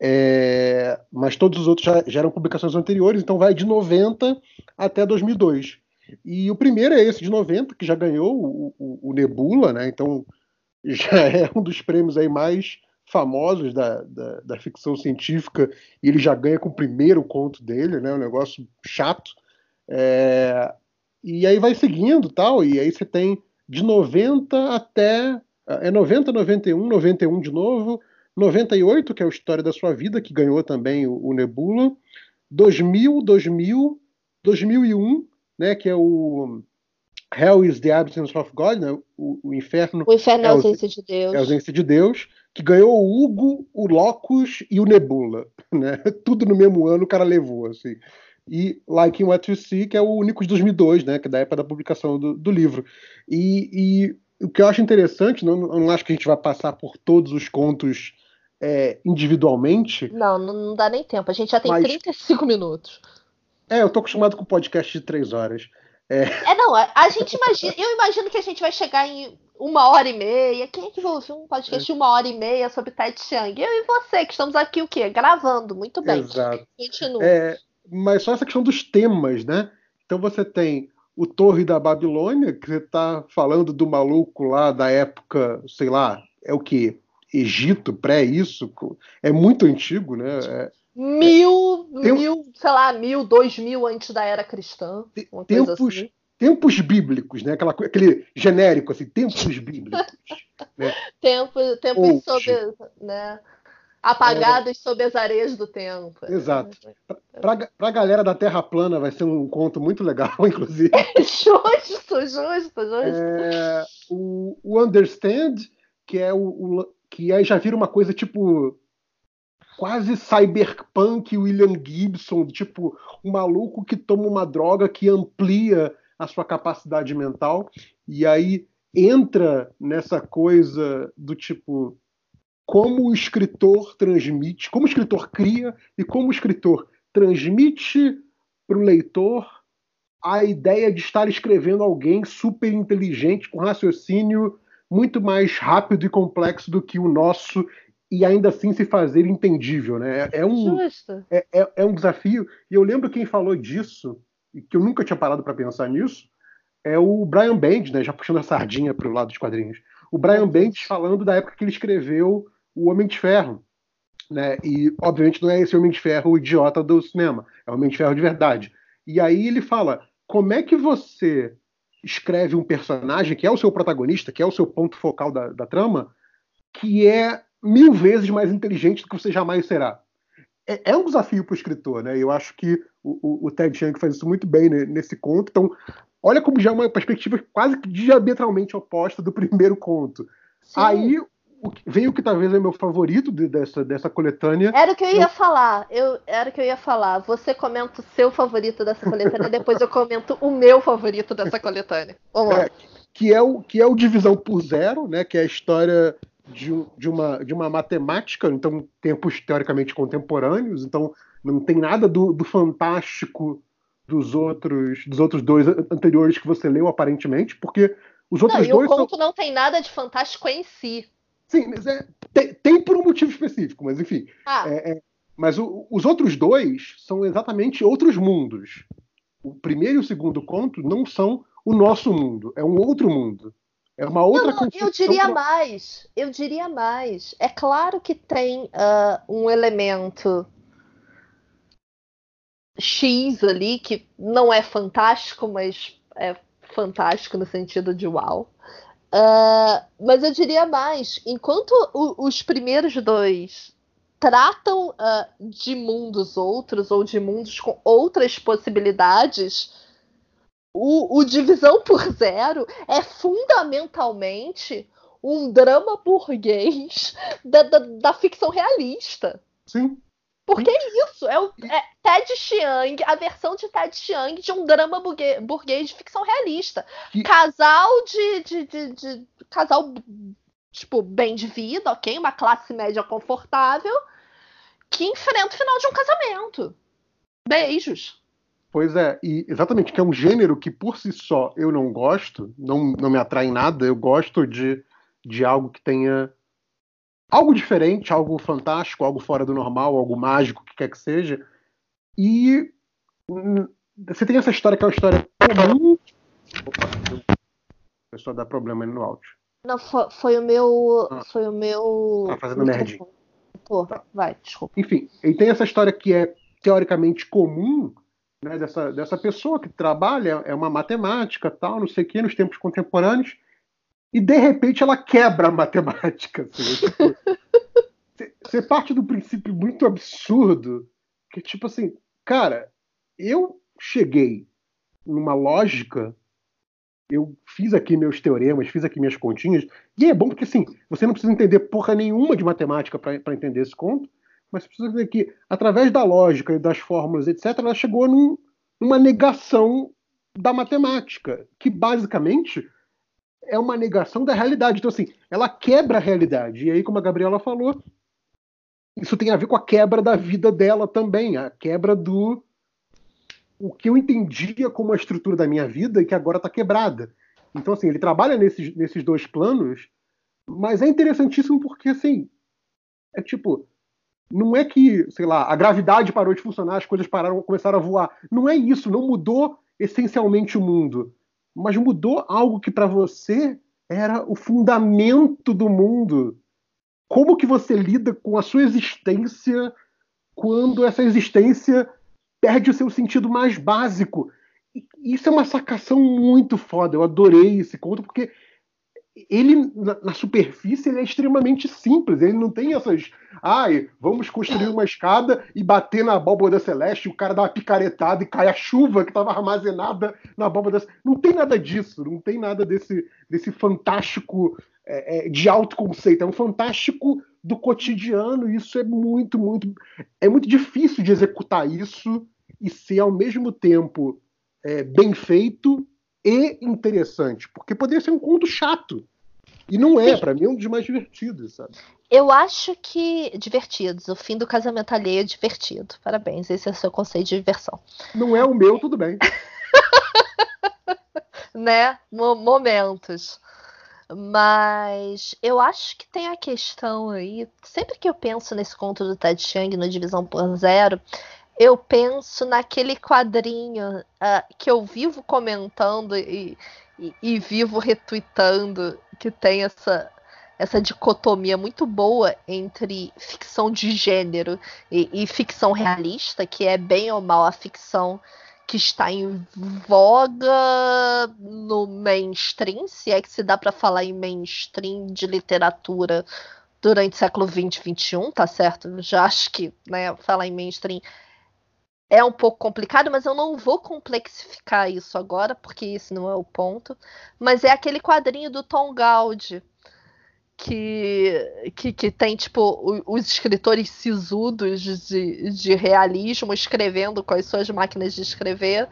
É, mas todos os outros já, já, eram publicações anteriores, então vai de 90 até 2002. E o primeiro é esse de 90, que já ganhou o, o, o Nebula, né? Então já é um dos prêmios aí mais famosos da, da, da, ficção científica e ele já ganha com o primeiro conto dele, né? Um negócio chato. É, e aí vai seguindo tal, e aí você tem de 90 até. É 90, 91, 91 de novo, 98, que é a história da sua vida, que ganhou também o, o Nebula, 2000, 2000, 2001, né, que é o Hell is the Absence of God, né, o, o inferno. O inferno é a ausência de Deus. É a ausência de Deus, que ganhou o Hugo, o Locus e o Nebula, né? Tudo no mesmo ano o cara levou, assim e Like in What You See, que é o único de 2002, né, que é da época da publicação do, do livro. E, e, o que eu acho interessante, não, não acho que a gente vai passar por todos os contos é, individualmente. Não, não dá nem tempo. A gente já tem mas... 35 minutos. É, eu tô acostumado com podcast de três horas. É, é não, a, a, gente imagina, eu imagino que a gente vai chegar em uma hora e meia. Quem é que vai ouvir um podcast de uma hora e meia sobre Ted Chiang? Eu e você, que estamos aqui o quê? Gravando. Muito bem. Exato. Continua. É, mas só essa questão dos temas, né? Então você tem o Torre da Babilônia, que você está falando do maluco lá da época, sei lá, é o que? Egito, pré isso, é muito antigo, né? É, mil, é, mil, sei lá, mil, dois mil antes da era cristã. Tempos, assim. tempos bíblicos, né? Aquela, aquele genérico, assim, tempos bíblicos. né? Tempo, tempos sobre, né? Apagados é... sob as areias do tempo. Exato. Para a galera da Terra plana vai ser um conto muito legal, inclusive. justo, justo, justo. É, o, o, Understand, que é o, o, que aí já vira uma coisa tipo quase cyberpunk William Gibson, tipo um maluco que toma uma droga que amplia a sua capacidade mental e aí entra nessa coisa do tipo como o escritor transmite, como o escritor cria e como o escritor transmite para o leitor a ideia de estar escrevendo alguém super inteligente, com raciocínio muito mais rápido e complexo do que o nosso e ainda assim se fazer entendível, né? É, é um, é, é, é, um desafio. E eu lembro quem falou disso e que eu nunca tinha parado para pensar nisso, é o Brian Bendis, né, já puxando a sardinha para o lado dos quadrinhos. O Brian Bendis falando da época que ele escreveu O Homem de Ferro. Né, e, obviamente, não é esse Homem de Ferro o idiota do cinema, é o Homem de Ferro de verdade. E aí ele fala: como é que você escreve um personagem que é o seu protagonista, que é o seu ponto focal da, da trama, que é mil vezes mais inteligente do que você jamais será? É, é um desafio para o escritor, né? Eu acho que o, o, o Ted Chiang faz isso muito bem né, nesse conto. Então, olha como já é uma perspectiva quase que diametralmente oposta do primeiro conto. Sim. Aí vem o que talvez é meu favorito de, dessa, dessa coletânea. Era o que eu ia eu... falar. Eu, era o que eu ia falar. Você comenta o seu favorito dessa coletânea, depois eu comento o meu favorito dessa coletânea. Vamos lá. É, que, é o, que é o Divisão por Zero, né? Que é a história de, de, uma, de uma matemática, então tempos teoricamente contemporâneos, então não tem nada do, do fantástico dos outros dos outros dois anteriores que você leu aparentemente, porque os outros não, dois. o conto são... não tem nada de fantástico em si. Sim, mas é, tem, tem por um motivo específico, mas enfim. Ah. É, é, mas o, os outros dois são exatamente outros mundos. O primeiro e o segundo conto não são o nosso mundo, é um outro mundo. É uma outra não, Eu diria mais. Eu diria mais. É claro que tem uh, um elemento X ali que não é fantástico, mas é fantástico no sentido de uau. Uh, mas eu diria mais, enquanto o, os primeiros dois tratam uh, de mundos outros ou de mundos com outras possibilidades, o, o Divisão por Zero é fundamentalmente um drama burguês da, da, da ficção realista. Sim. Porque é isso, é, o, é Ted Chiang, a versão de Ted Chiang de um drama burguês de ficção realista. Que... Casal de, de, de, de, Casal, tipo, bem de vida, ok? Uma classe média confortável que enfrenta o final de um casamento. Beijos. Pois é, e exatamente, que é um gênero que por si só eu não gosto, não, não me atrai em nada, eu gosto de, de algo que tenha algo diferente, algo fantástico, algo fora do normal, algo mágico, o que quer que seja. E hum, você tem essa história que é uma história comum. Opa, a pessoa dá problema no áudio. Não, foi, foi o meu. Ah, foi o meu. Tá fazendo merdinha. Tá. vai, desculpa. Enfim, e tem essa história que é teoricamente comum, né, dessa, dessa pessoa que trabalha, é uma matemática, tal, não sei o que, nos tempos contemporâneos, e de repente ela quebra a matemática. Assim, tipo, você parte do princípio muito absurdo que, tipo assim, cara, eu cheguei numa lógica, eu fiz aqui meus teoremas, fiz aqui minhas continhas, e é bom porque, assim, você não precisa entender porra nenhuma de matemática para entender esse conto, mas precisa entender que, através da lógica e das fórmulas, etc., ela chegou num, numa negação da matemática, que basicamente é uma negação da realidade. Então, assim, ela quebra a realidade. E aí, como a Gabriela falou, isso tem a ver com a quebra da vida dela também, a quebra do o que eu entendia como a estrutura da minha vida e que agora está quebrada. Então, assim, ele trabalha nesses, nesses dois planos, mas é interessantíssimo porque, assim, é tipo, não é que, sei lá, a gravidade parou de funcionar, as coisas pararam, começaram a voar. Não é isso, não mudou essencialmente o mundo mas mudou algo que para você era o fundamento do mundo. Como que você lida com a sua existência quando essa existência perde o seu sentido mais básico? Isso é uma sacação muito foda. Eu adorei esse conto porque ele na, na, superfície ele é extremamente simples. Ele não tem essas, ai, vamos construir uma escada e bater na abóbora celeste, o cara dá uma picaretada e cai a chuva que estava armazenada na abóbora. Não tem nada disso. Não tem nada desse desse fantástico é, é, de alto conceito. É um fantástico do cotidiano. E isso é muito, muito, é muito difícil de executar isso e ser ao mesmo tempo é, bem feito e interessante, porque poderia ser um conto chato. E não é, para mim é um dos mais divertidos, sabe? Eu acho que divertidos. O fim do casamento alheio é divertido. Parabéns, esse é o seu conceito de diversão. Não é o meu, tudo bem. né? Momentos. Mas eu acho que tem a questão aí. Sempre que eu penso nesse conto do Ted Chiang no Divisão por Zero, eu penso naquele quadrinho uh, que eu vivo comentando e, e, e, vivo retweetando, que tem essa, essa dicotomia muito boa entre ficção de gênero e, e ficção realista, que é bem ou mal a ficção que está em voga no mainstream, se é que se dá para falar em mainstream de literatura durante o século 20 e 21, tá certo? Já acho que né, falar em mainstream é um pouco complicado, mas eu não vou complexificar isso agora, porque esse não é o ponto. Mas é aquele quadrinho do Tom Gaudi, que, que, que tem, tipo, os escritores sisudos de, de realismo escrevendo com as suas máquinas de escrever,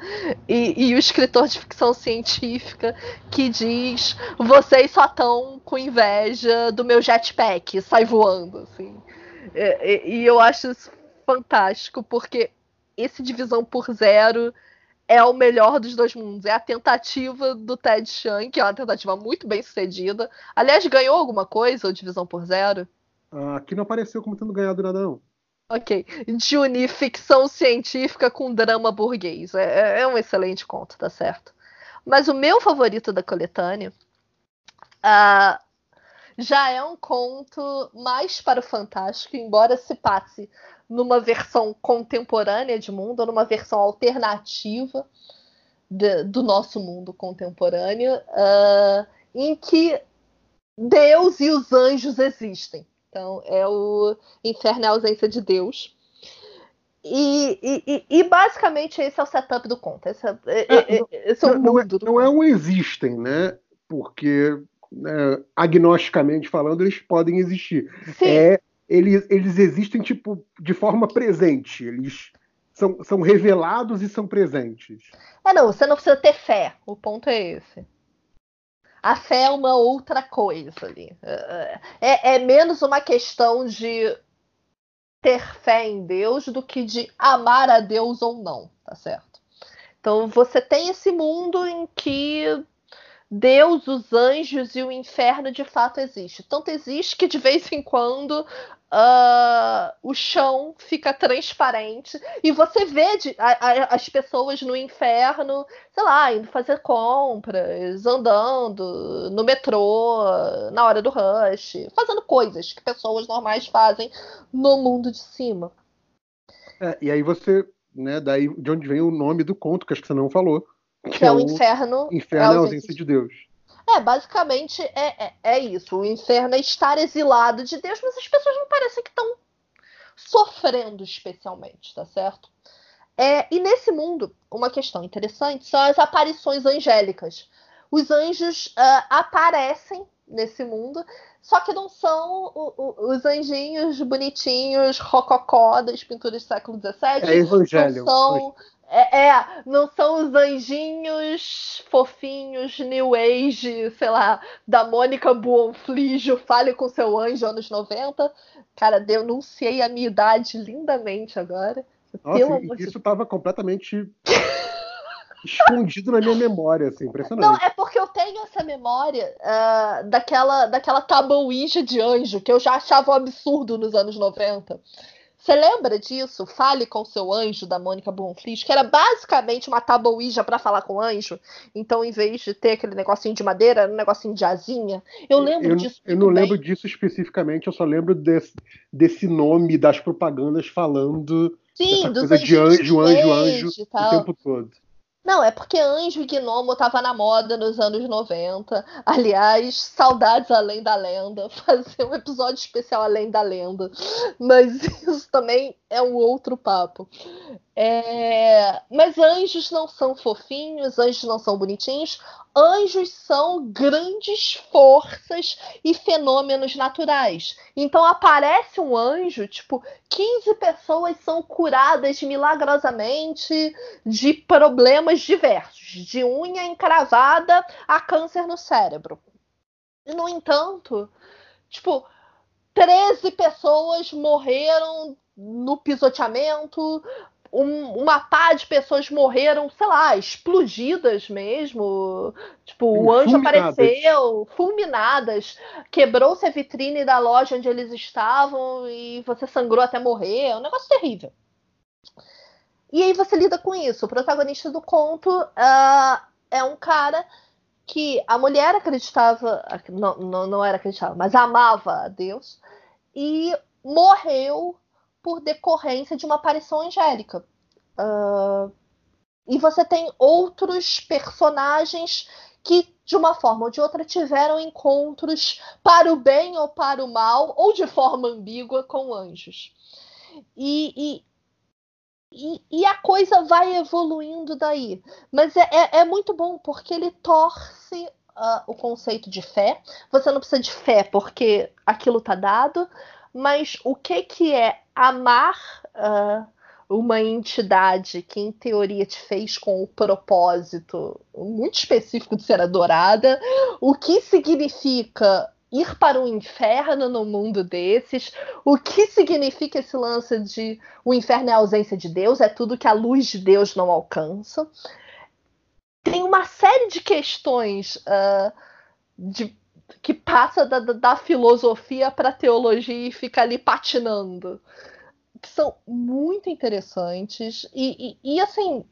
e, e o escritor de ficção científica que diz: vocês só estão com inveja do meu jetpack, sai voando, assim. E, e, e eu acho isso fantástico, porque esse divisão por zero é o melhor dos dois mundos. É a tentativa do Ted Chiang, que é uma tentativa muito bem sucedida. Aliás, ganhou alguma coisa o Divisão por Zero? Ah, aqui não apareceu como tendo ganhado nada, não. Ok. De unir ficção científica com drama burguês. É, é, é um excelente conto, tá certo. Mas o meu favorito da coletânea uh, já é um conto mais para o fantástico, embora se passe numa versão contemporânea de mundo, numa versão alternativa de, do nosso mundo contemporâneo, uh, em que Deus e os anjos existem. Então, é o inferno é a ausência de Deus. E, e, e, basicamente esse é o setup do conto. Esse é, é, é esse é o não, mundo. Não é, não é um existem, né? Porque né, agnosticamente falando, eles podem existir. Sim. É eles, eles existem tipo de forma presente. Eles são, são revelados e são presentes. É, não, você não precisa ter fé. O ponto é esse. A fé é uma outra coisa ali. É, é, é menos uma questão de ter fé em Deus do que de amar a Deus ou não, tá certo? Então você tem esse mundo em que Deus, os anjos e o inferno de fato existe. Tanto existe que de vez em quando uh, o chão fica transparente e você vê de, a, a, as pessoas no inferno, sei lá, indo fazer compras, andando no metrô, na hora do rush, fazendo coisas que pessoas normais fazem no mundo de cima. É, e aí você, né, daí de onde vem o nome do conto, que acho que você não falou que, que é, é, o inferno. Inferno é a ausência de Deus. É, basicamente é, é, é, isso. O inferno é estar exilado de Deus, mas as pessoas não parecem que estão sofrendo especialmente, tá certo? É, e nesse mundo, uma questão interessante são as aparições angélicas. Os anjos uh, aparecem nesse mundo, só que não são o, o, os anjinhos bonitinhos, rococó das pinturas do século XVII. É evangelho. Não são é, é, não são os anjinhos fofinhos, New Age, sei lá, da Mônica Buonflijo, Fale com seu anjo, anos 90. Cara, denunciei a minha idade lindamente agora. Nossa, isso estava completamente escondido na minha memória, assim, impressionante. Não, é porque eu tenho essa memória uh, daquela, daquela tabuíja de anjo que eu já achava um absurdo nos anos 90. Você lembra disso? Fale com seu anjo da Mônica Bonfils, que era basicamente uma tabuíja para falar com o anjo. Então, em vez de ter aquele negocinho de madeira, era um negocinho de asinha. Eu lembro eu, disso. Eu não bem. lembro disso especificamente, eu só lembro desse, desse nome das propagandas falando Sim, dos coisa de anjo, anjo, anjo o tempo todo. Não, é porque Anjo e Gnomo tava na moda nos anos 90. Aliás, saudades além da lenda. Fazer um episódio especial além da lenda. Mas isso também é um outro papo. É... Mas anjos não são fofinhos, anjos não são bonitinhos. Anjos são grandes forças e fenômenos naturais. Então aparece um anjo, tipo, 15 pessoas são curadas milagrosamente de problemas diversos, de unha encravada a câncer no cérebro. No entanto, tipo, 13 pessoas morreram no pisoteamento, um, uma pá de pessoas morreram, sei lá, explodidas mesmo. Tipo, o anjo fulminadas. apareceu, fulminadas. Quebrou-se a vitrine da loja onde eles estavam e você sangrou até morrer. É um negócio terrível. E aí você lida com isso. O protagonista do conto uh, é um cara que a mulher acreditava, não, não, não era acreditava, mas amava a Deus, e morreu por decorrência de uma aparição angélica. Uh, e você tem outros personagens que, de uma forma ou de outra, tiveram encontros para o bem ou para o mal, ou de forma ambígua, com anjos. E, e, e, a coisa vai evoluindo daí. Mas é, é, é muito bom, porque ele torce uh, o conceito de fé. Você não precisa de fé, porque aquilo está dado. Mas o que, que é amar. Uh, uma entidade que, em teoria, te fez com o propósito muito específico de ser adorada, o que significa ir para o inferno no mundo desses, o que significa esse lance de o inferno é a ausência de Deus, é tudo que a luz de Deus não alcança. Tem uma série de questões uh, de, que passa da, da filosofia para a teologia e fica ali patinando que são muito interessantes e, e, e assim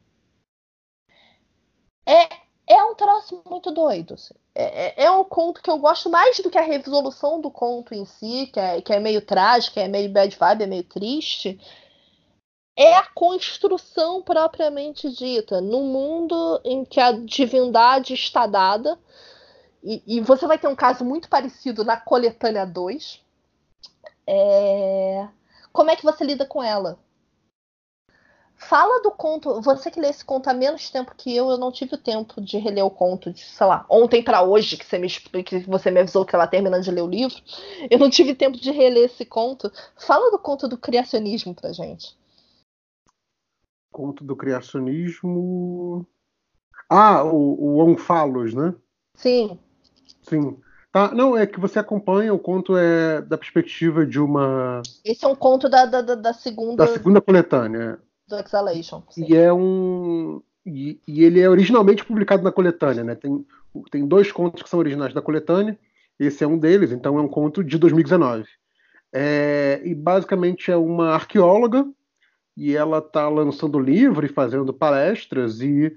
é, é um troço muito doido. Assim. É, é, é, um conto que eu gosto mais do que a resolução do conto em si, que é, que é meio trágico, é meio bad vibe, é meio triste. É a construção propriamente dita, num mundo em que a divindade está dada. E, e você vai ter um caso muito parecido na Coletânea 2. É como é que você lida com ela? Fala do conto. Você que lê esse conto há menos tempo que eu, eu não tive o tempo de reler o conto de, sei lá, ontem para hoje, que você me que você me avisou que ela terminando de ler o livro. Eu não tive tempo de reler esse conto. Fala do conto do criacionismo pra gente. Conto do criacionismo. Ah, o, o Onfalos, né? Sim. Sim. Tá, não, é que você acompanha, o conto é da perspectiva de uma. Esse é um conto da, da, da segunda. Da segunda coletânea. Do Exhalation. Sim. E é um. E, e, ele é originalmente publicado na coletânea, né? Tem, tem dois contos que são originais da coletânea, esse é um deles, então é um conto de 2019. É, e basicamente é uma arqueóloga, e ela está lançando livro e fazendo palestras, e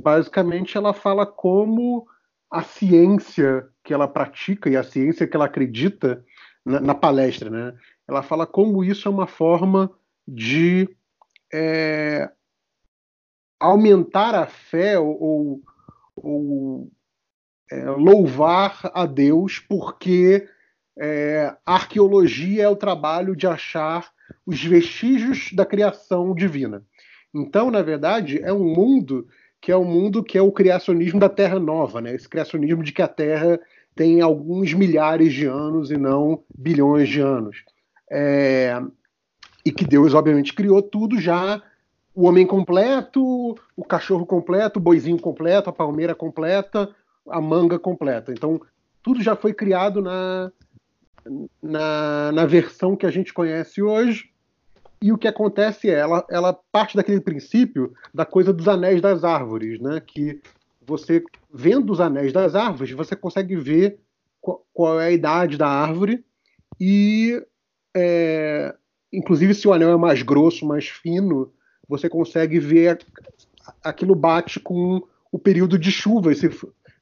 basicamente ela fala como a ciência que ela pratica e a ciência que ela acredita na, na palestra, né? Ela fala como isso é uma forma de é, aumentar a fé ou, ou é, louvar a Deus, porque é, arqueologia é o trabalho de achar os vestígios da criação divina. Então, na verdade, é um mundo que é o um mundo que é o criacionismo da Terra Nova, né? Esse criacionismo de que a Terra tem alguns milhares de anos e não bilhões de anos. É, e que Deus, obviamente, criou tudo já o homem completo, o cachorro completo, o boizinho completo, a palmeira completa, a manga completa. Então, tudo já foi criado na, na, na versão que a gente conhece hoje. E o que acontece é, ela, ela parte daquele princípio da coisa dos anéis das árvores, né? Que você vendo os anéis das árvores, você consegue ver qual, qual é a idade da árvore e, é, inclusive, se o anel é mais grosso, mais fino, você consegue ver aquilo bate com o período de chuva, se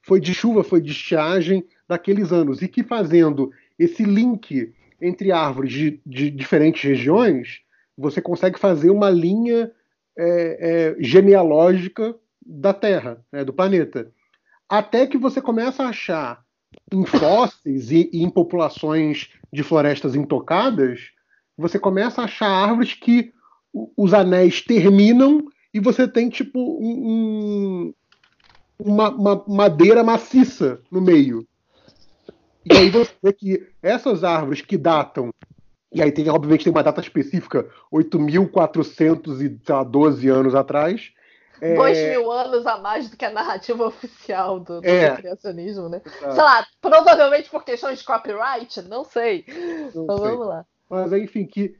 foi de chuva, foi de estiagem daqueles anos, e que fazendo esse link entre árvores de, de diferentes regiões, você consegue fazer uma linha é, é, genealógica da Terra, né, do planeta. Até que você começa a achar em fósseis e, e, em populações de florestas intocadas, você começa a achar árvores que os anéis terminam e você tem tipo um, uma, uma madeira maciça no meio. E aí você vê que essas árvores que datam e aí tem, obviamente, tem uma data específica, 8.412 anos atrás. É... Dois mil anos a mais do que a narrativa oficial do, do é. criacionismo, né? Exato. Sei lá, provavelmente por questões de copyright, não sei. Não então sei. vamos lá. Mas enfim, que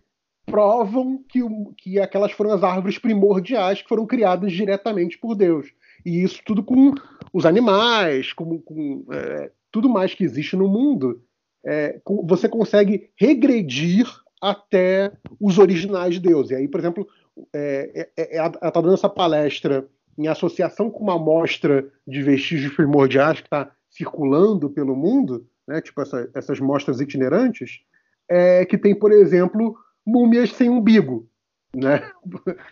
provam que, que aquelas foram as árvores primordiais que foram criadas diretamente por Deus. E isso tudo com os animais, com, com é, tudo mais que existe no mundo é, você consegue regredir até os originais de Deus. E aí, por exemplo, é, é, ela está dando essa palestra em associação com uma amostra de vestígios primordiais que está circulando pelo mundo, né, tipo essa, essas mostras itinerantes, é, que tem, por exemplo, múmias sem umbigo. Né?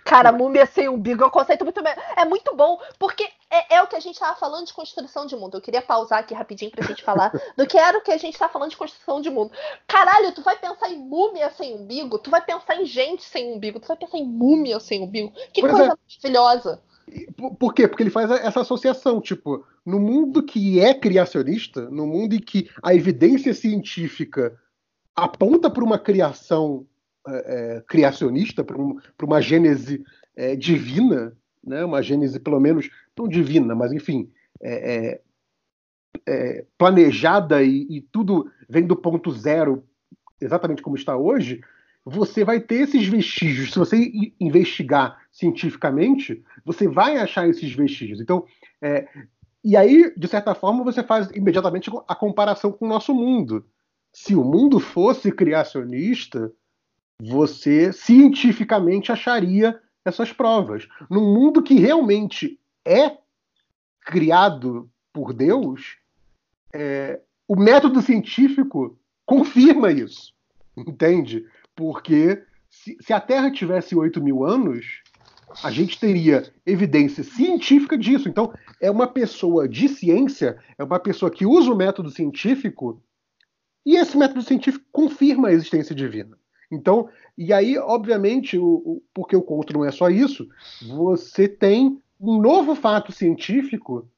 Cara, múmia sem umbigo é um conceito muito é muito bom, porque é, é o que a gente estava falando de construção de mundo. Eu queria pausar aqui rapidinho pra gente falar do que era o que a gente está falando de construção de mundo. Caralho, tu vai pensar em múmia sem umbigo, tu vai pensar em gente sem umbigo, tu vai pensar em múmia sem umbigo. Que pois coisa é. maravilhosa. Por quê? Porque ele faz essa associação, tipo, no mundo que é criacionista, no mundo em que a evidência científica aponta para uma criação é, é, criacionista, para um, uma gênese é, divina, né? uma gênese pelo menos, não divina, mas enfim, é, é, é, planejada e, e tudo vem do ponto zero, exatamente como está hoje, você vai ter esses vestígios. Se você investigar cientificamente, você vai achar esses vestígios. Então, e aí, de certa forma, você faz imediatamente a comparação com o nosso mundo. Se o mundo fosse criacionista, você cientificamente acharia essas provas. Num mundo que realmente é criado por Deus, é, o método científico confirma isso, entende? Porque se, se a Terra tivesse 8 mil anos, a gente teria evidência científica disso. Então, é uma pessoa de ciência, é uma pessoa que usa o método científico, e esse método científico confirma a existência divina. Então, e aí, obviamente, o, o, porque o conto não é só isso, você tem um novo fato científico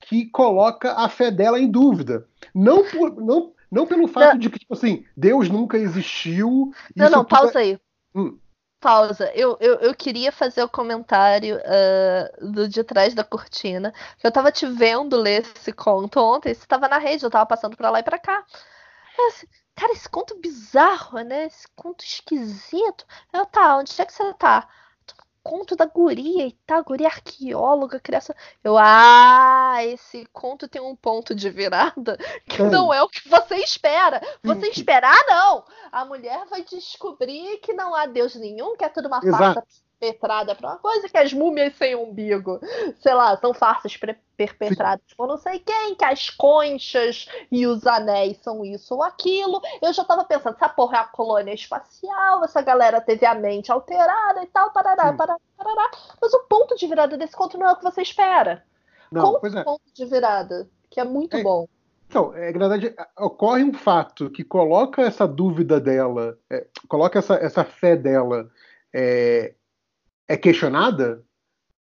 que coloca a fé dela em dúvida. Não, por, não, não pelo fato não. de que, tipo assim, Deus nunca existiu. Não, não, pausa é... aí. Hum. Pausa. Eu, eu, eu queria fazer o comentário uh, do de trás da cortina. Eu tava te vendo ler esse conto ontem. Você tava na rede, eu tava passando pra lá e pra cá. Assim, cara, esse conto bizarro, né? Esse conto esquisito. Eu, tá, onde é que você tá? conto da guria e tá, guria arqueóloga, criação. Eu, ah, esse conto tem um ponto de virada que é. não é o que você espera. Você esperar, não. A mulher vai descobrir que não há Deus nenhum, que é tudo uma farsa perpetrada para uma coisa que as múmias sem umbigo, sei lá, são farsas perpetradas por não sei quem, que as conchas e os anéis são isso ou aquilo. Eu já tava pensando, essa porra é a colônia espacial, essa galera teve a mente alterada e tal, parará, parará, parará. Mas o ponto de virada desse conto não é o que você espera. Não, Conta é. ponto de virada, que é muito é, bom. Então, é, na verdade, ocorre um fato que coloca essa dúvida dela, é, coloca essa, essa fé dela é, é questionada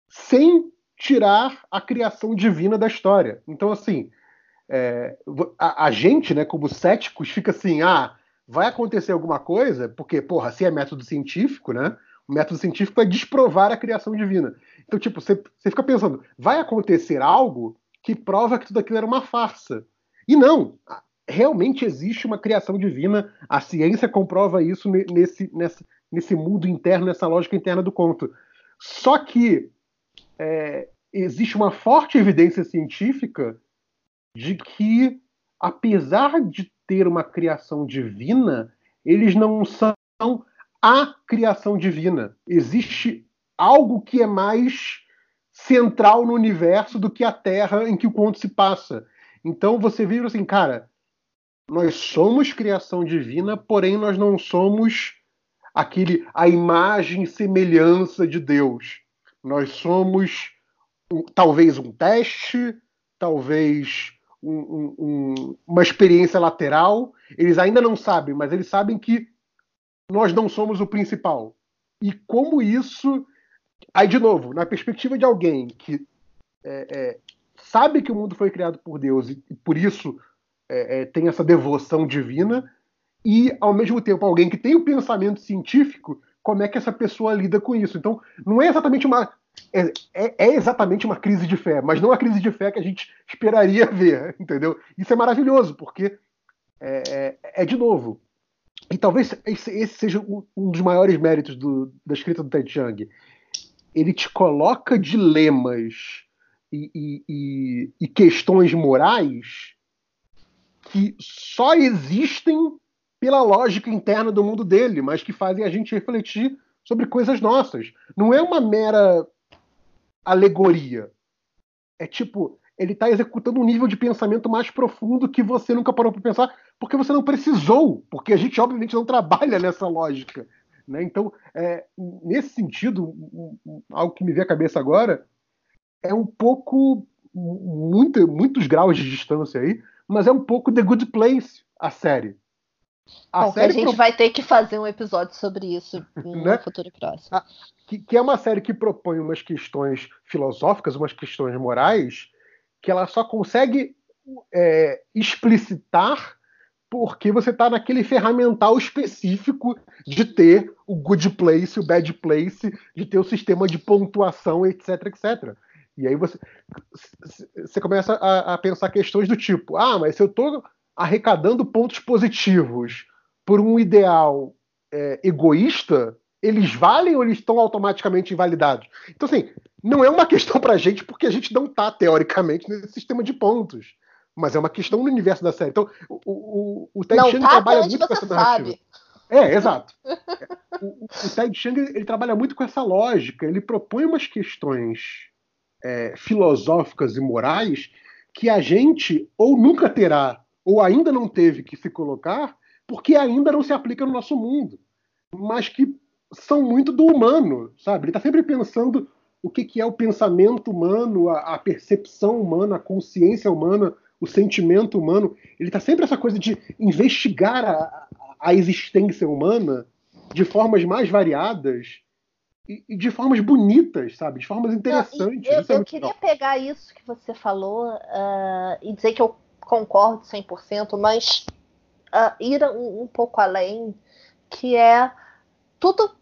sem tirar a criação divina da história. Então, assim, é, a, a, gente, né, como céticos, fica assim, ah, vai acontecer alguma coisa, porque, porra, se é método científico, né? O método científico é desprovar a criação divina. Então, tipo, você, você fica pensando, vai acontecer algo que prova que tudo aquilo era uma farsa. E não, realmente existe uma criação divina, a ciência comprova isso nesse, nessa, nesse mundo interno, nessa lógica interna do conto. Só que é, existe uma forte evidência científica de que, apesar de ter uma criação divina, eles não são a criação divina. Existe algo que é mais central no universo do que a Terra em que o conto se passa. Então você vê assim, cara, nós somos criação divina, porém nós não somos aquele a imagem e semelhança de Deus. Nós somos talvez um teste, talvez um, um, uma experiência lateral. Eles ainda não sabem, mas eles sabem que nós não somos o principal. E como isso. Aí, de novo, na perspectiva de alguém que é, é, sabe que o mundo foi criado por Deus e, e por isso é, é tem essa devoção divina, e, ao mesmo tempo, alguém que tem o pensamento científico, como é que essa pessoa lida com isso. Então, não é exatamente uma. É, é, é exatamente uma crise de fé, mas não a crise de fé que a gente esperaria ver, entendeu? Isso é maravilhoso, porque é, é, é de novo. E talvez esse, esse seja um dos maiores méritos do, da escrita do Ted Chiang. Ele te coloca dilemas e, e, e, e questões morais que só existem pela lógica interna do mundo dele, mas que fazem a gente refletir sobre coisas nossas. Não é uma mera alegoria. É tipo, ele está executando um nível de pensamento mais profundo que você nunca parou para pensar, porque você não precisou, porque a gente obviamente não trabalha nessa lógica. Né? Então, é, nesse sentido, algo que me vem à cabeça agora é um pouco, muito, muitos graus de distância aí, mas é um pouco The Good Place, a série. A, Bom, série a gente pro... vai ter que fazer um episódio sobre isso no né? futuro próximo. A, que, que é uma série que propõe umas questões filosóficas, umas questões morais, que ela só consegue é, explicitar porque você está naquele ferramental específico de ter o good place, o bad place, de ter o sistema de pontuação, etc, etc. E aí você, você começa a, a pensar questões do tipo: ah, mas se eu estou arrecadando pontos positivos por um ideal é, egoísta, eles valem ou eles estão automaticamente invalidados? Então, assim, não é uma questão para a gente, porque a gente não está, teoricamente, nesse sistema de pontos. Mas é uma questão no universo da série. Então, o, o, o Ted Chiang tá trabalha muito com essa narrativa. Sabe. É, exato. o, o Ted Chiang ele trabalha muito com essa lógica. Ele propõe umas questões é, filosóficas e morais que a gente ou nunca terá ou ainda não teve que se colocar porque ainda não se aplica no nosso mundo, mas que são muito do humano, sabe? Ele está sempre pensando o que, que é o pensamento humano, a, a, percepção humana, a consciência humana, o sentimento humano. Ele está sempre essa coisa de investigar a, a, existência humana de formas mais variadas e, e, de formas bonitas, sabe? De formas interessantes. Não, eu, é eu queria legal. pegar isso que você falou uh, e dizer que eu concordo 100%, mas uh, ir um, um pouco além, que é tudo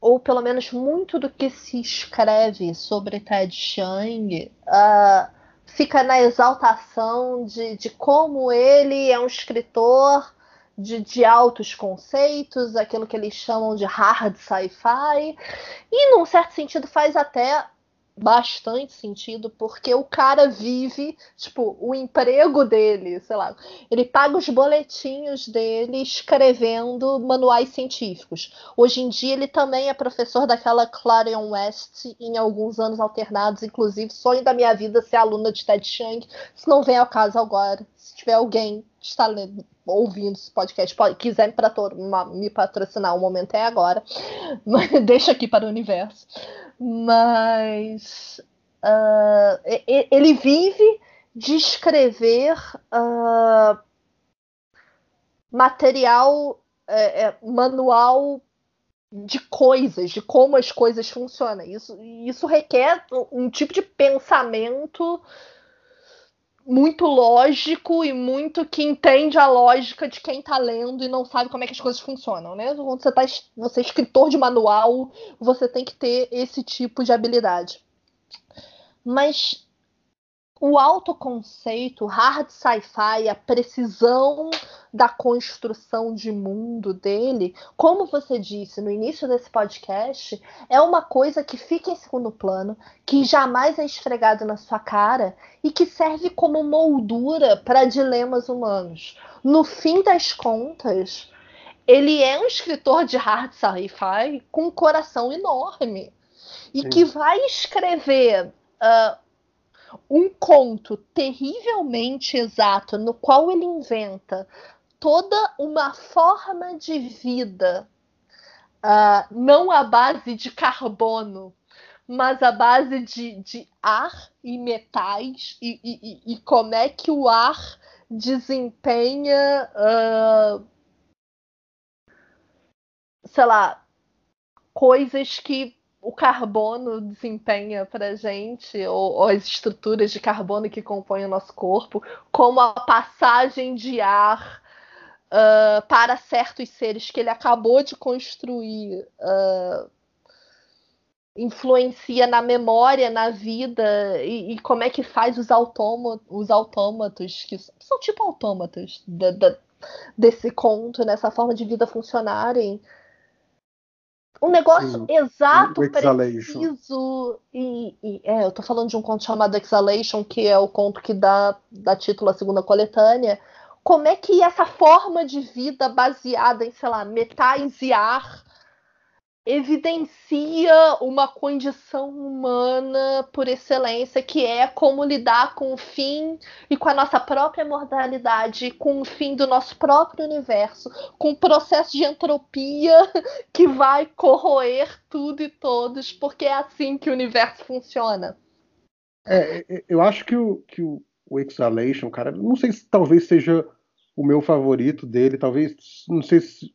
ou pelo menos muito do que se escreve sobre Ted Chiang uh, fica na exaltação de, de como ele é um escritor de, de altos conceitos, aquilo que eles chamam de hard sci-fi, e num certo sentido faz até bastante sentido, porque o cara vive, tipo, o emprego dele, sei lá, ele paga os boletinhos dele escrevendo manuais científicos. Hoje em dia ele também é professor daquela Clarion West em alguns anos alternados, inclusive sonho da minha vida ser aluna de Ted Chiang, se não vem ao caso agora, se tiver alguém está ouvindo esse podcast, pode, quiser me patrocinar, o momento é agora, mas deixa aqui para o universo mas uh, ele vive de escrever uh, material, é, é, manual de coisas, de como as coisas funcionam. Isso, isso requer um tipo de pensamento muito lógico e muito que entende a lógica de quem está lendo e não sabe como é que as coisas funcionam, né? Quando você, tá, você é escritor de manual, você tem que ter esse tipo de habilidade. Mas o autoconceito, o hard sci-fi, a precisão da construção de mundo dele, como você disse no início desse podcast, é uma coisa que fica em segundo plano, que jamais é esfregado na sua cara e que serve como moldura para dilemas humanos. No fim das contas, ele é um escritor de hard sci-fi com um coração enorme e Sim. que vai escrever uh, um conto terrivelmente exato no qual ele inventa toda uma forma de vida, uh, não à base de carbono, mas à base de, de ar e metais, e, e, e, como é que o ar desempenha, uh, sei lá, coisas que o carbono desempenha para gente, ou, ou, as estruturas de carbono que compõem o nosso corpo, como a passagem de ar uh, para certos seres que ele acabou de construir. Uh, influencia na memória, na vida, e, e, como é que faz os, autômatos, os autômatos, que são tipo autômatos desse conto, nessa forma de vida funcionarem um negócio Sim, exato, preciso. E, e, é, eu tô falando de um conto chamado Exhalation, que é o conto que dá, dá título à segunda coletânea. Como é que essa forma de vida baseada em, sei lá, metais e ar evidencia uma condição humana por excelência, que é como lidar com o fim e com a nossa própria mortalidade, com o fim do nosso próprio universo, com o processo de entropia que vai corroer tudo e todos, porque é assim que o universo funciona. É, é eu acho que o, que o, o Exhalation, cara, não sei se talvez seja o meu favorito dele, talvez, não sei se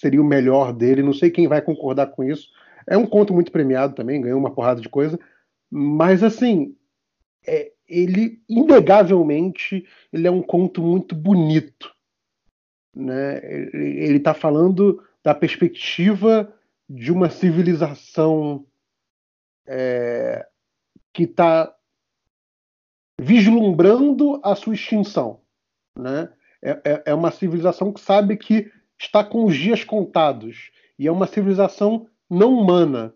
seria o melhor dele. Não sei quem vai concordar com isso. É um conto muito premiado também, ganhou uma porrada de coisa. Mas, assim, é, ele, inegavelmente, ele é um conto muito bonito. Né? Ele está falando da perspectiva de uma civilização é, que está vislumbrando a sua extinção. Né? É, é, é, uma civilização que sabe que está com os dias contados e é uma civilização não humana.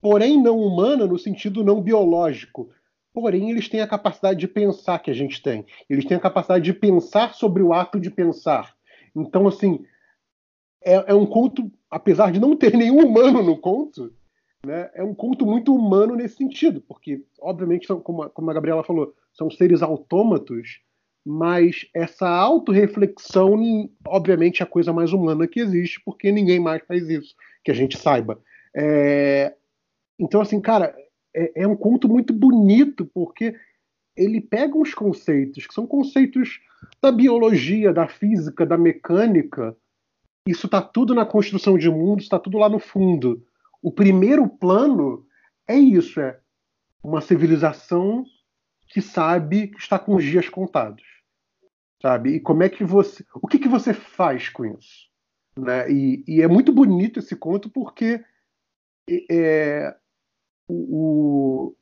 Porém, não humana no sentido não biológico. Porém, eles têm a capacidade de pensar que a gente tem. Eles têm a capacidade de pensar sobre o ato de pensar. Então, assim, é, é um conto, apesar de não ter nenhum humano no conto, né, é um conto muito humano nesse sentido, porque, obviamente, são, como, a, como a Gabriela falou, são seres autômatos mas essa autorreflexão, obviamente, é a coisa mais humana que existe, porque ninguém mais faz isso, que a gente saiba. É... Então, assim, cara, é, é, um conto muito bonito, porque ele pega uns conceitos, que são conceitos da biologia, da física, da mecânica, isso está tudo na construção de mundo, está tudo lá no fundo. O primeiro plano é isso, é uma civilização que sabe que está com os dias contados, sabe? E como é que você, o que que você faz com isso, né? E, e é muito bonito esse conto porque é, o,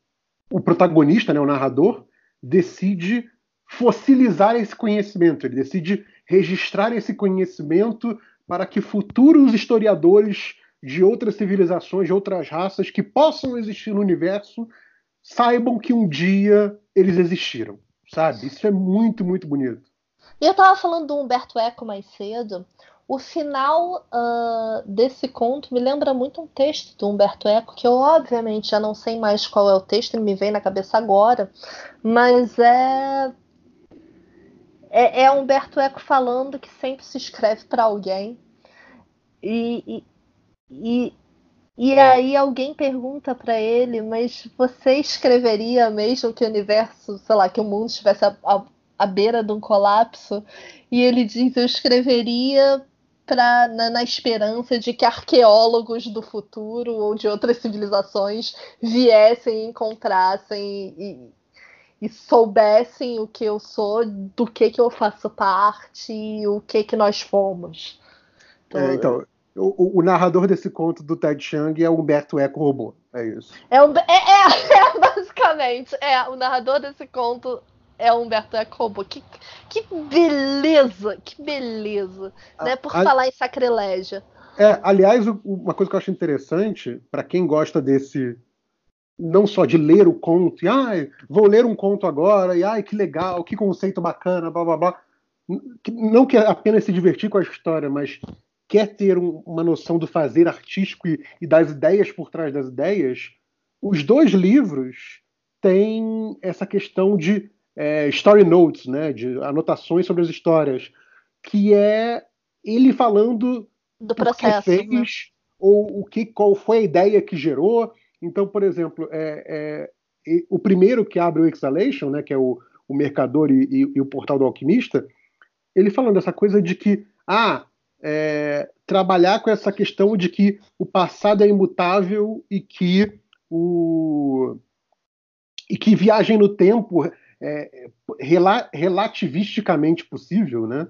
o protagonista, né, o narrador, decide fossilizar esse conhecimento, ele decide registrar esse conhecimento para que futuros historiadores de outras civilizações, de outras raças que possam existir no universo, saibam que um dia eles existiram, sabe? Isso é muito, muito bonito. E eu estava falando do Humberto Eco mais cedo. O final uh, desse conto me lembra muito um texto do Humberto Eco, que eu obviamente já não sei mais qual é o texto, ele me vem na cabeça agora, mas é. É, é Humberto Eco falando que sempre se escreve para alguém. E, e, e, e aí alguém pergunta para ele, mas você escreveria mesmo que o universo, sei lá, que o mundo estivesse à, beira de um colapso? E ele diz, eu escreveria pra, na, na, esperança de que arqueólogos do futuro ou de outras civilizações viessem e encontrassem e, e soubessem o que eu sou, do que, que eu faço parte, o que que nós fomos. Então, é, então o, o, narrador desse conto do Ted Chiang é o Humberto Eco Robô. É isso. É, um, é, é, é, basicamente. É, o narrador desse conto é o Humberto Eco Robô. Que, que beleza! Que beleza! A, né? Por a, falar em sacrilégio. É, aliás, uma coisa que eu acho interessante, para quem gosta desse. Não só de ler o conto, e ah, vou ler um conto agora, e ai, que legal, que conceito bacana, blá blá blá. Não que apenas se divertir com a história, mas quer ter um, uma noção do fazer artístico e, e, das ideias por trás das ideias, os dois livros têm essa questão de é, story notes, né, de anotações sobre as histórias, que é ele falando do processo, que fez né? ou o que qual foi a ideia que gerou. Então, por exemplo, é, é, o primeiro que abre o Exhalation, né, que é o, o Mercador e, e, e o Portal do Alquimista, ele falando dessa coisa de que ah, é, trabalhar com essa questão de que o passado é imutável e que o e que viagem no tempo é rela, relativisticamente possível, né?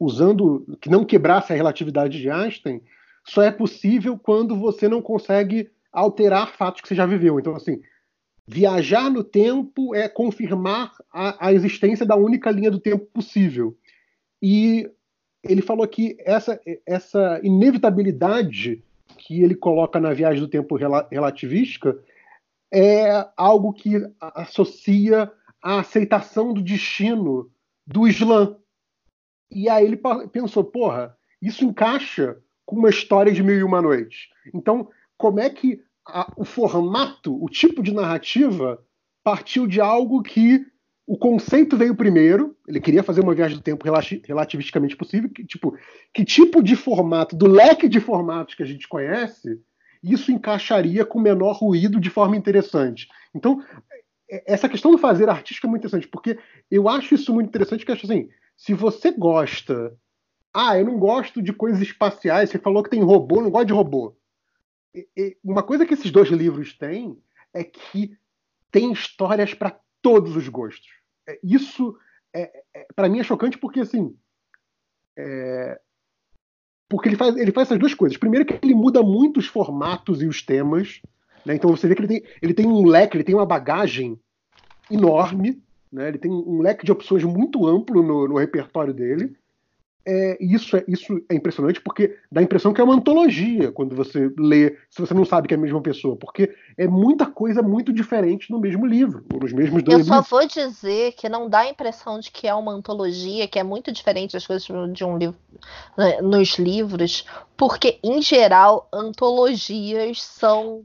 Usando que não quebrasse a relatividade de Einstein, só é possível quando você não consegue alterar fatos que você já viveu. Então, assim, viajar no tempo é confirmar a, a existência da única linha do tempo possível. E ele falou que essa, essa inevitabilidade que ele coloca na viagem do tempo relativística é algo que associa a aceitação do destino do Islã. E aí ele pensou, porra, isso encaixa com uma história de Mil e Uma Noites. Então, como é que a, o formato, o tipo de narrativa, partiu de algo que o conceito veio primeiro, ele queria fazer uma viagem do tempo relativisticamente possível, que, tipo, que tipo de formato, do leque de formatos que a gente conhece, isso encaixaria com menor ruído de forma interessante. Então, essa questão do fazer artístico é muito interessante, porque eu acho isso muito interessante, que acho assim, se você gosta, ah, eu não gosto de coisas espaciais, você falou que tem robô, eu não gosto de robô. Uma coisa que esses dois livros têm é que tem histórias para todos os gostos. É, isso, é, é para mim, é chocante porque, assim, é, porque ele faz, ele faz essas duas coisas. Primeiro que ele muda muito os formatos e os temas. Né? Então você vê que ele tem, ele tem um leque, ele tem uma bagagem enorme. Né? Ele tem um leque de opções muito amplo no, no repertório dele é, isso, é, isso é impressionante porque dá a impressão que é uma antologia quando você lê, se você não sabe que é a mesma pessoa, porque é muita coisa muito diferente no mesmo livro, ou nos mesmos dois Eu só livros. vou dizer que não dá a impressão de que é uma antologia, que é muito diferente das coisas de um livro né, nos livros, porque, em geral, antologias são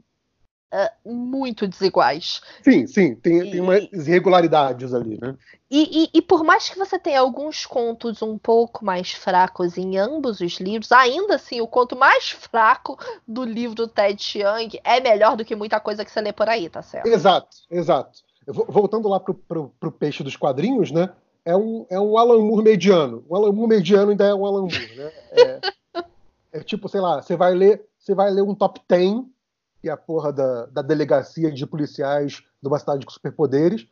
uh, muito desiguais. Sim, sim, tem, e, tem umas irregularidades ali, né? E, e, e, por mais que você tenha alguns contos um pouco mais fracos em ambos os livros, ainda assim, o conto mais fraco do livro Ted Chiang é melhor do que muita coisa que você lê por aí, tá certo? Exato, exato. Voltando lá pro, pro, pro peixe dos quadrinhos, né? É um, é um Alan Moore mediano. O Alan Moore mediano ainda é um Alan Moore, né? É, é tipo, sei lá, você vai ler, você vai ler um top 10 e a porra da, da delegacia de policiais de uma cidade com superpoderes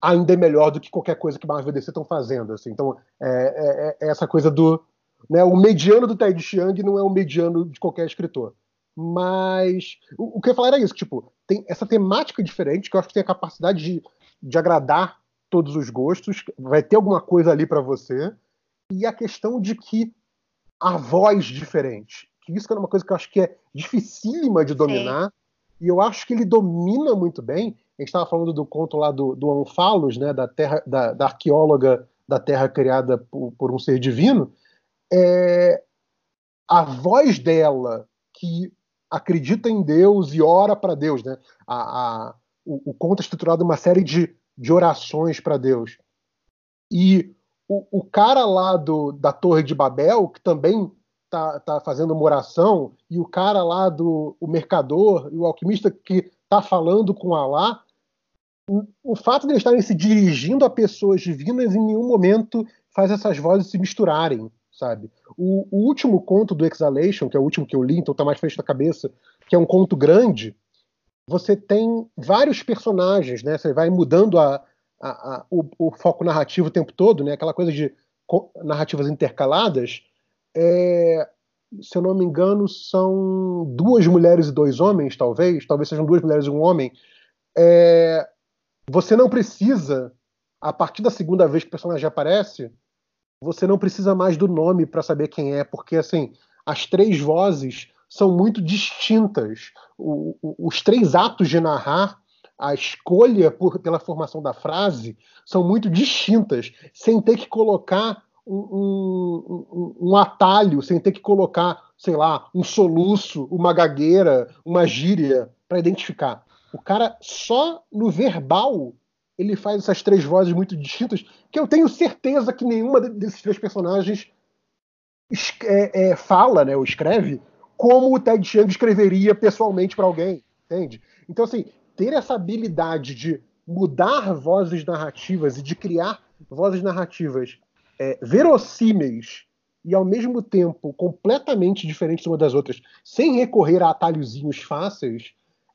ainda é melhor do que qualquer coisa que Marvel e DC estão fazendo. Assim. Então, é, é, é, essa coisa do. Né, o mediano do Ted Chiang não é o mediano de qualquer escritor. Mas o, o, que eu ia falar era isso: tipo, tem essa temática diferente que eu acho que tem a capacidade de, de agradar todos os gostos, vai ter alguma coisa ali para você, e a questão de que a voz diferente que isso é uma coisa que eu acho que é dificílima de dominar. Sim. E eu acho que ele domina muito bem. A gente estava falando do conto lá do, do Anfalos, né, da, terra, da, da arqueóloga da Terra criada por, por um ser divino. É, a voz dela, que acredita em Deus e ora para Deus, né? A, a, o, o, conto é estruturado uma série de, de orações para Deus. E o, o, cara lá do, da Torre de Babel, que também tá, tá fazendo uma oração e o cara lá do o mercador e o alquimista que tá falando com Alá, o, o fato de eles estarem se dirigindo a pessoas divinas em nenhum momento faz essas vozes se misturarem, sabe? O, o, último conto do Exhalation, que é o último que eu li, então tá mais frente da cabeça, que é um conto grande, você tem vários personagens, né? Você vai mudando a, a, a, o, o, foco narrativo o tempo todo, né? Aquela coisa de narrativas intercaladas é, se eu não me engano, são duas mulheres e dois homens, talvez, talvez sejam duas mulheres e um homem. É, você não precisa, a partir da segunda vez que o personagem aparece, você não precisa mais do nome para saber quem é, porque assim, as três vozes são muito distintas. O, o, os três atos de narrar, a escolha por, pela formação da frase, são muito distintas, sem ter que colocar um, um, um, atalho, sem ter que colocar, sei lá, um soluço, uma gagueira, uma gíria para identificar. O cara só no verbal ele faz essas três vozes muito distintas que eu tenho certeza que nenhuma desses três personagens é, é, fala, né, ou escreve como o Ted Chiang escreveria pessoalmente para alguém, entende? Então assim, ter essa habilidade de mudar vozes narrativas e de criar vozes narrativas é, verossímeis e ao mesmo tempo completamente diferentes uma das outras, sem recorrer a atalhozinhos fáceis,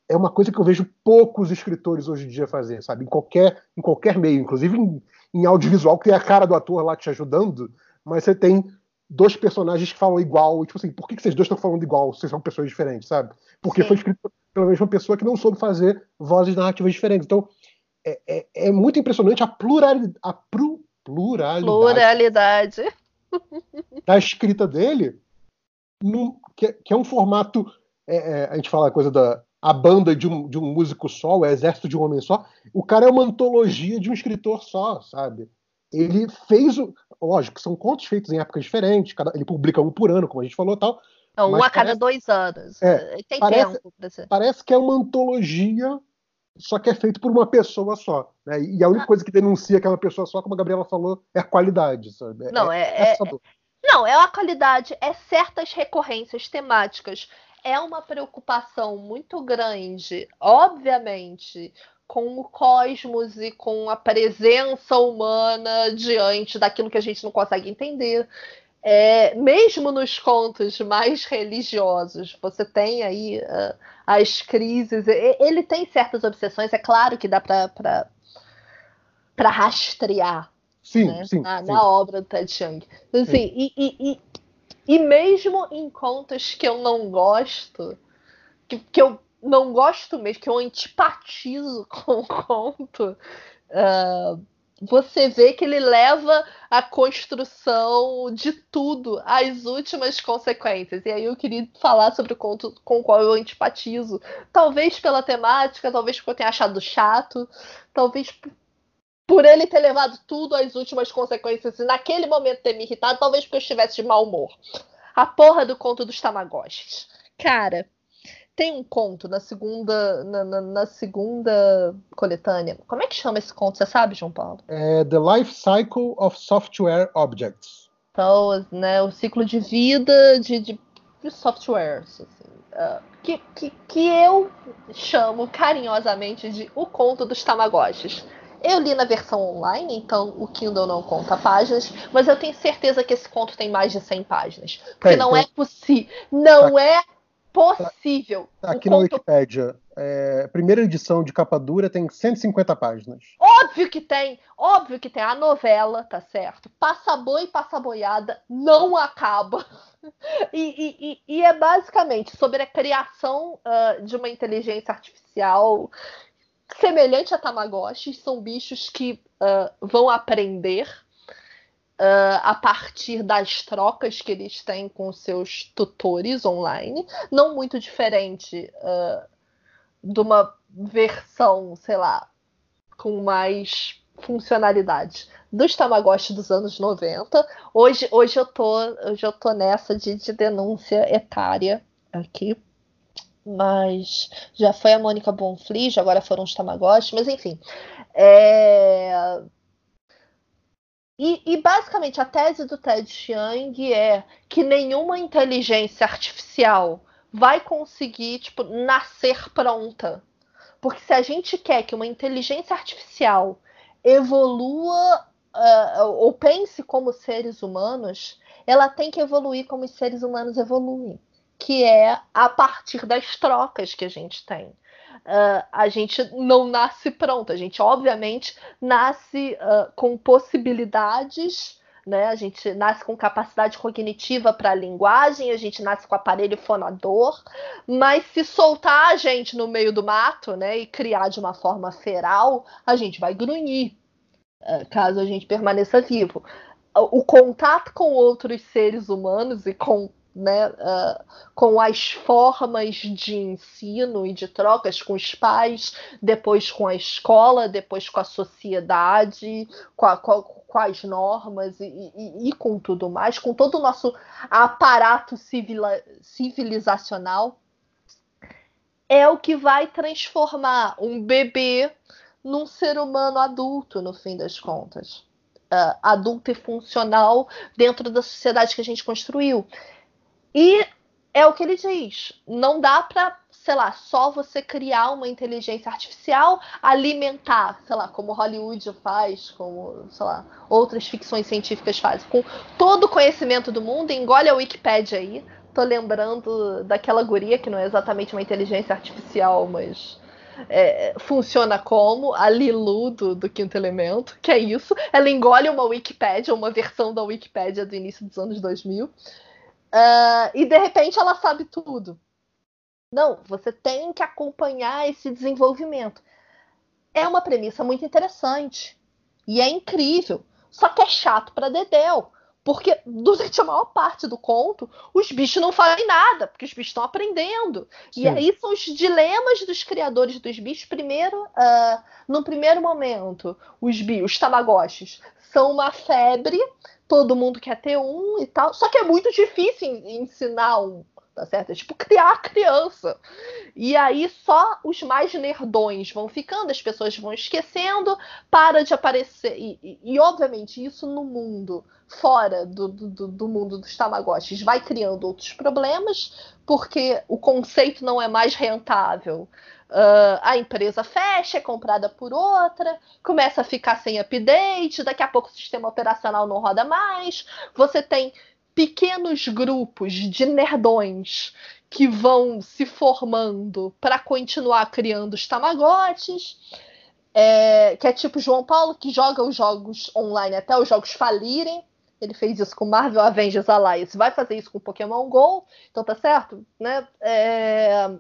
é uma coisa que eu vejo poucos escritores hoje em dia fazer, sabe? Em qualquer, em qualquer meio, inclusive em, em audiovisual, que tem a cara do ator lá te ajudando, mas você tem dois personagens que falam igual, e, tipo assim, por que, que vocês dois estão falando igual? Vocês são pessoas diferentes, sabe? Porque Sim. foi escrito pela mesma pessoa que não soube fazer vozes narrativas diferentes. Então, é, é, é muito impressionante a pluralidade, a pluralidade, pluralidade. da escrita dele, num, que, que, é um formato. É, é, a gente fala a coisa da a banda de um, de um músico só, o exército de um homem só. O cara é uma antologia de um escritor só, sabe? Ele fez o. Lógico, são contos feitos em épocas diferentes, cada, ele publica um por ano, como a gente falou tal. Não, um a cada parece, dois anos. É, Tem parece, tempo. Parece que é uma antologia, só que é feito por uma pessoa só. Né? E a única ah. coisa que denuncia aquela pessoa só, como a Gabriela falou, é a qualidade. Sabe? É, não, é, é, é, não, é a qualidade, é certas recorrências temáticas. É uma preocupação muito grande, obviamente, com o cosmos e com a presença humana diante daquilo que a gente não consegue entender. É, mesmo nos contos mais religiosos, você tem aí uh, as crises. Ele tem certas obsessões, é claro que dá para rastrear sim, né? sim, na, sim. na, obra do Ted Chiang. Assim, e, e, e, e, mesmo em contos que eu não gosto, que, que eu não gosto mesmo, que eu antipatizo com o conto, uh, você vê que ele leva a construção de tudo às últimas consequências. E aí eu queria falar sobre o conto com o qual eu antipatizo. Talvez pela temática, talvez porque eu tenha achado chato, talvez por ele ter levado tudo às últimas consequências e naquele momento ter me irritado, talvez porque eu estivesse de mau humor. A porra do conto dos Tamagotchis. Cara, tem um conto na segunda, na, na, na, segunda coletânea. Como é que chama esse conto? Você sabe, João Paulo? É The Life Cycle of Software Objects. Então, né, o ciclo de vida de, de, de softwares. Assim, uh, que, que, que eu chamo carinhosamente de O Conto dos Tamagotchis. Eu li na versão online, então o Kindle não conta páginas, mas eu tenho certeza que esse conto tem mais de 100 páginas. Porque é, não então... é possível. Não tá. é possível. Tá aqui na Wikipédia, é, primeira edição de capa dura tem 150 páginas. Óbvio que tem, óbvio que tem. A novela, tá certo? Passa boi, passa boiada, não acaba. E, e, e é basicamente sobre a criação uh, de uma inteligência artificial semelhante a Tamagotchi. São bichos que uh, vão aprender uh, a partir das trocas que eles têm com seus tutores online, não muito diferente uh, de uma versão, sei lá, com mais funcionalidade dos Tamagotchi dos anos 90. Hoje, hoje, eu, tô, hoje eu tô nessa de, de denúncia etária aqui. Mas já foi a Mônica Bonflige, agora foram os Tamagotchi, mas enfim. É e, e, basicamente a tese do Ted Chiang é que nenhuma inteligência artificial vai conseguir tipo, nascer pronta. Porque se a gente quer que uma inteligência artificial evolua uh, ou pense como seres humanos, ela tem que evoluir como os seres humanos evoluem, que é a partir das trocas que a gente tem uh, a gente não nasce pronto. A gente, obviamente, nasce uh, com possibilidades. Né? A gente nasce com capacidade cognitiva para a linguagem, a gente nasce com aparelho fonador, mas se soltar a gente no meio do mato né, e criar de uma forma feral, a gente vai grunhir, uh, caso a gente permaneça vivo. O contato com outros seres humanos e com né, uh, com as formas de ensino e de trocas com os pais, depois com a escola, depois com a sociedade, com, a, com, as normas e, e, e, com tudo mais, com todo o nosso aparato civilizacional, é o que vai transformar um bebê num ser humano adulto, no fim das contas. Uh, adulto e funcional dentro da sociedade que a gente construiu. E é o que ele diz. Não dá para, sei lá, só você criar uma inteligência artificial, alimentar, sei lá, como Hollywood faz, como, sei lá, outras ficções científicas fazem, com todo o conhecimento do mundo, engole a Wikipedia aí. Tô lembrando daquela guria que não é exatamente uma inteligência artificial, mas é, funciona como a Lilu do, do, Quinto Elemento, que é isso. Ela engole uma Wikipédia, uma versão da Wikipédia do início dos anos 2000. Uh, e de repente ela sabe tudo. Não, você tem que acompanhar esse desenvolvimento. É uma premissa muito interessante e é incrível, só que é chato para Dedel, porque durante a maior parte do conto os bichos não fazem nada, porque os bichos estão aprendendo. Sim. E aí são os dilemas dos criadores dos bichos. Primeiro, uh, no primeiro momento, os bichos, os tamagotchis, são uma febre todo mundo quer ter um e tal. Só que é muito difícil ensinar um, tá certo? É tipo criar criança. E aí só os mais nerdões vão ficando, as pessoas vão esquecendo, para de aparecer. E, e, e obviamente, isso no mundo, fora do, do, do mundo dos Tamagotchis, vai criando outros problemas, porque o conceito não é mais rentável. Uh, a empresa fecha, é comprada por outra, começa a ficar sem update, daqui a pouco o sistema operacional não roda mais. Você tem pequenos grupos de nerdões que vão se formando para continuar criando os tamagotes. É, que é tipo João Paulo, que joga os jogos online até os jogos falirem. Ele fez isso com Marvel Avengers Alliance, vai fazer isso com Pokémon GO, então tá certo? Né? É,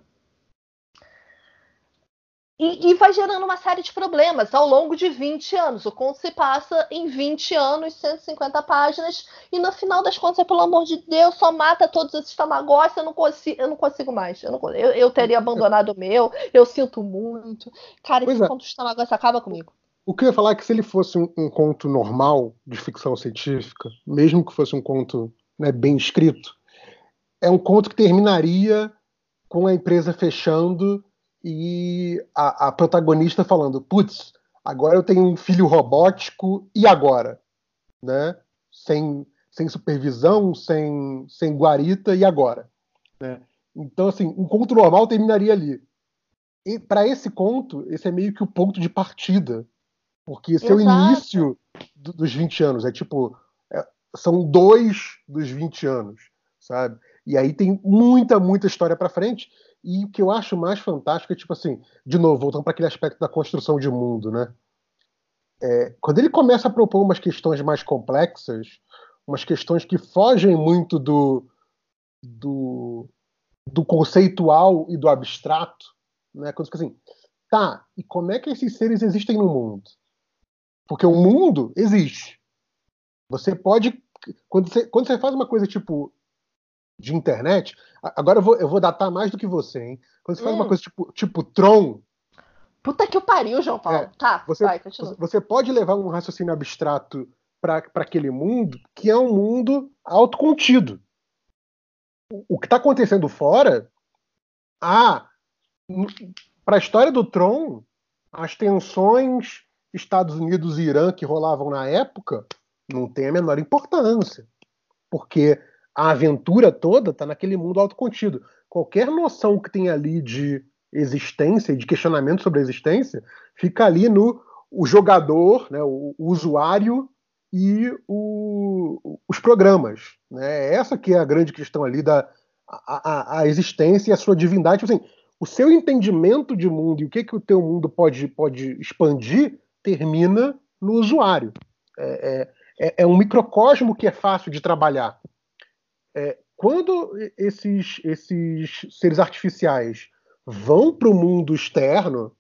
e, e, vai gerando uma série de problemas ao longo de 20 anos. O conto se passa em 20 anos, 150 páginas, e no final das contas, pelo amor de Deus, só mata todos esses tamagotchis, eu não consigo, eu não consigo mais. Eu, não, eu, eu teria abandonado o meu, eu sinto muito. Cara, pois esse é. conto dos tamagotchis acaba comigo. O que eu ia falar é que se ele fosse um, um conto normal de ficção científica, mesmo que fosse um conto né, bem escrito, é um conto que terminaria com a empresa fechando e a, a protagonista falando: putz, agora eu tenho um filho robótico, e agora? Né? Sem, sem supervisão, sem, sem guarita, e agora? Né? Então, assim, um conto normal terminaria ali. E para esse conto, esse é meio que o ponto de partida. Porque esse Exato. é o início do, dos 20 anos. É tipo, é, são dois dos 20 anos, sabe? E aí tem muita, muita história para frente. E o que eu acho mais fantástico é, tipo assim, de novo, voltando para aquele aspecto da construção de mundo, né? É, quando ele começa a propor umas questões mais complexas, umas questões que fogem muito do, do, do conceitual e do abstrato, né? Quando assim, tá, e como é que esses seres existem no mundo? Porque o mundo existe. Você pode. Quando você, quando você faz uma coisa tipo de internet. Agora eu vou, eu vou datar mais do que você, hein? Quando você hum. faz uma hum. coisa tipo, tipo Tron. Puta que o pariu, João Paulo. É, tá, você, vai, continua. Você pode levar um raciocínio abstrato para aquele mundo que é um mundo autocontido. O, o que está acontecendo fora. Ah, para a história do Tron, as tensões Estados Unidos e Irã que rolavam na época não tem a menor importância. Porque a aventura toda está naquele mundo autocontido. Qualquer noção que tem ali de existência e de questionamento sobre a existência fica ali no o jogador, né, o, o usuário e o, os programas. Né? Essa que é a grande questão ali da a, a, a existência e a sua divindade. Assim, o seu entendimento de mundo e o que, que o teu mundo pode, pode expandir termina no usuário. É, é, é um microcosmo que é fácil de trabalhar é, quando esses, esses seres artificiais vão para o mundo externo,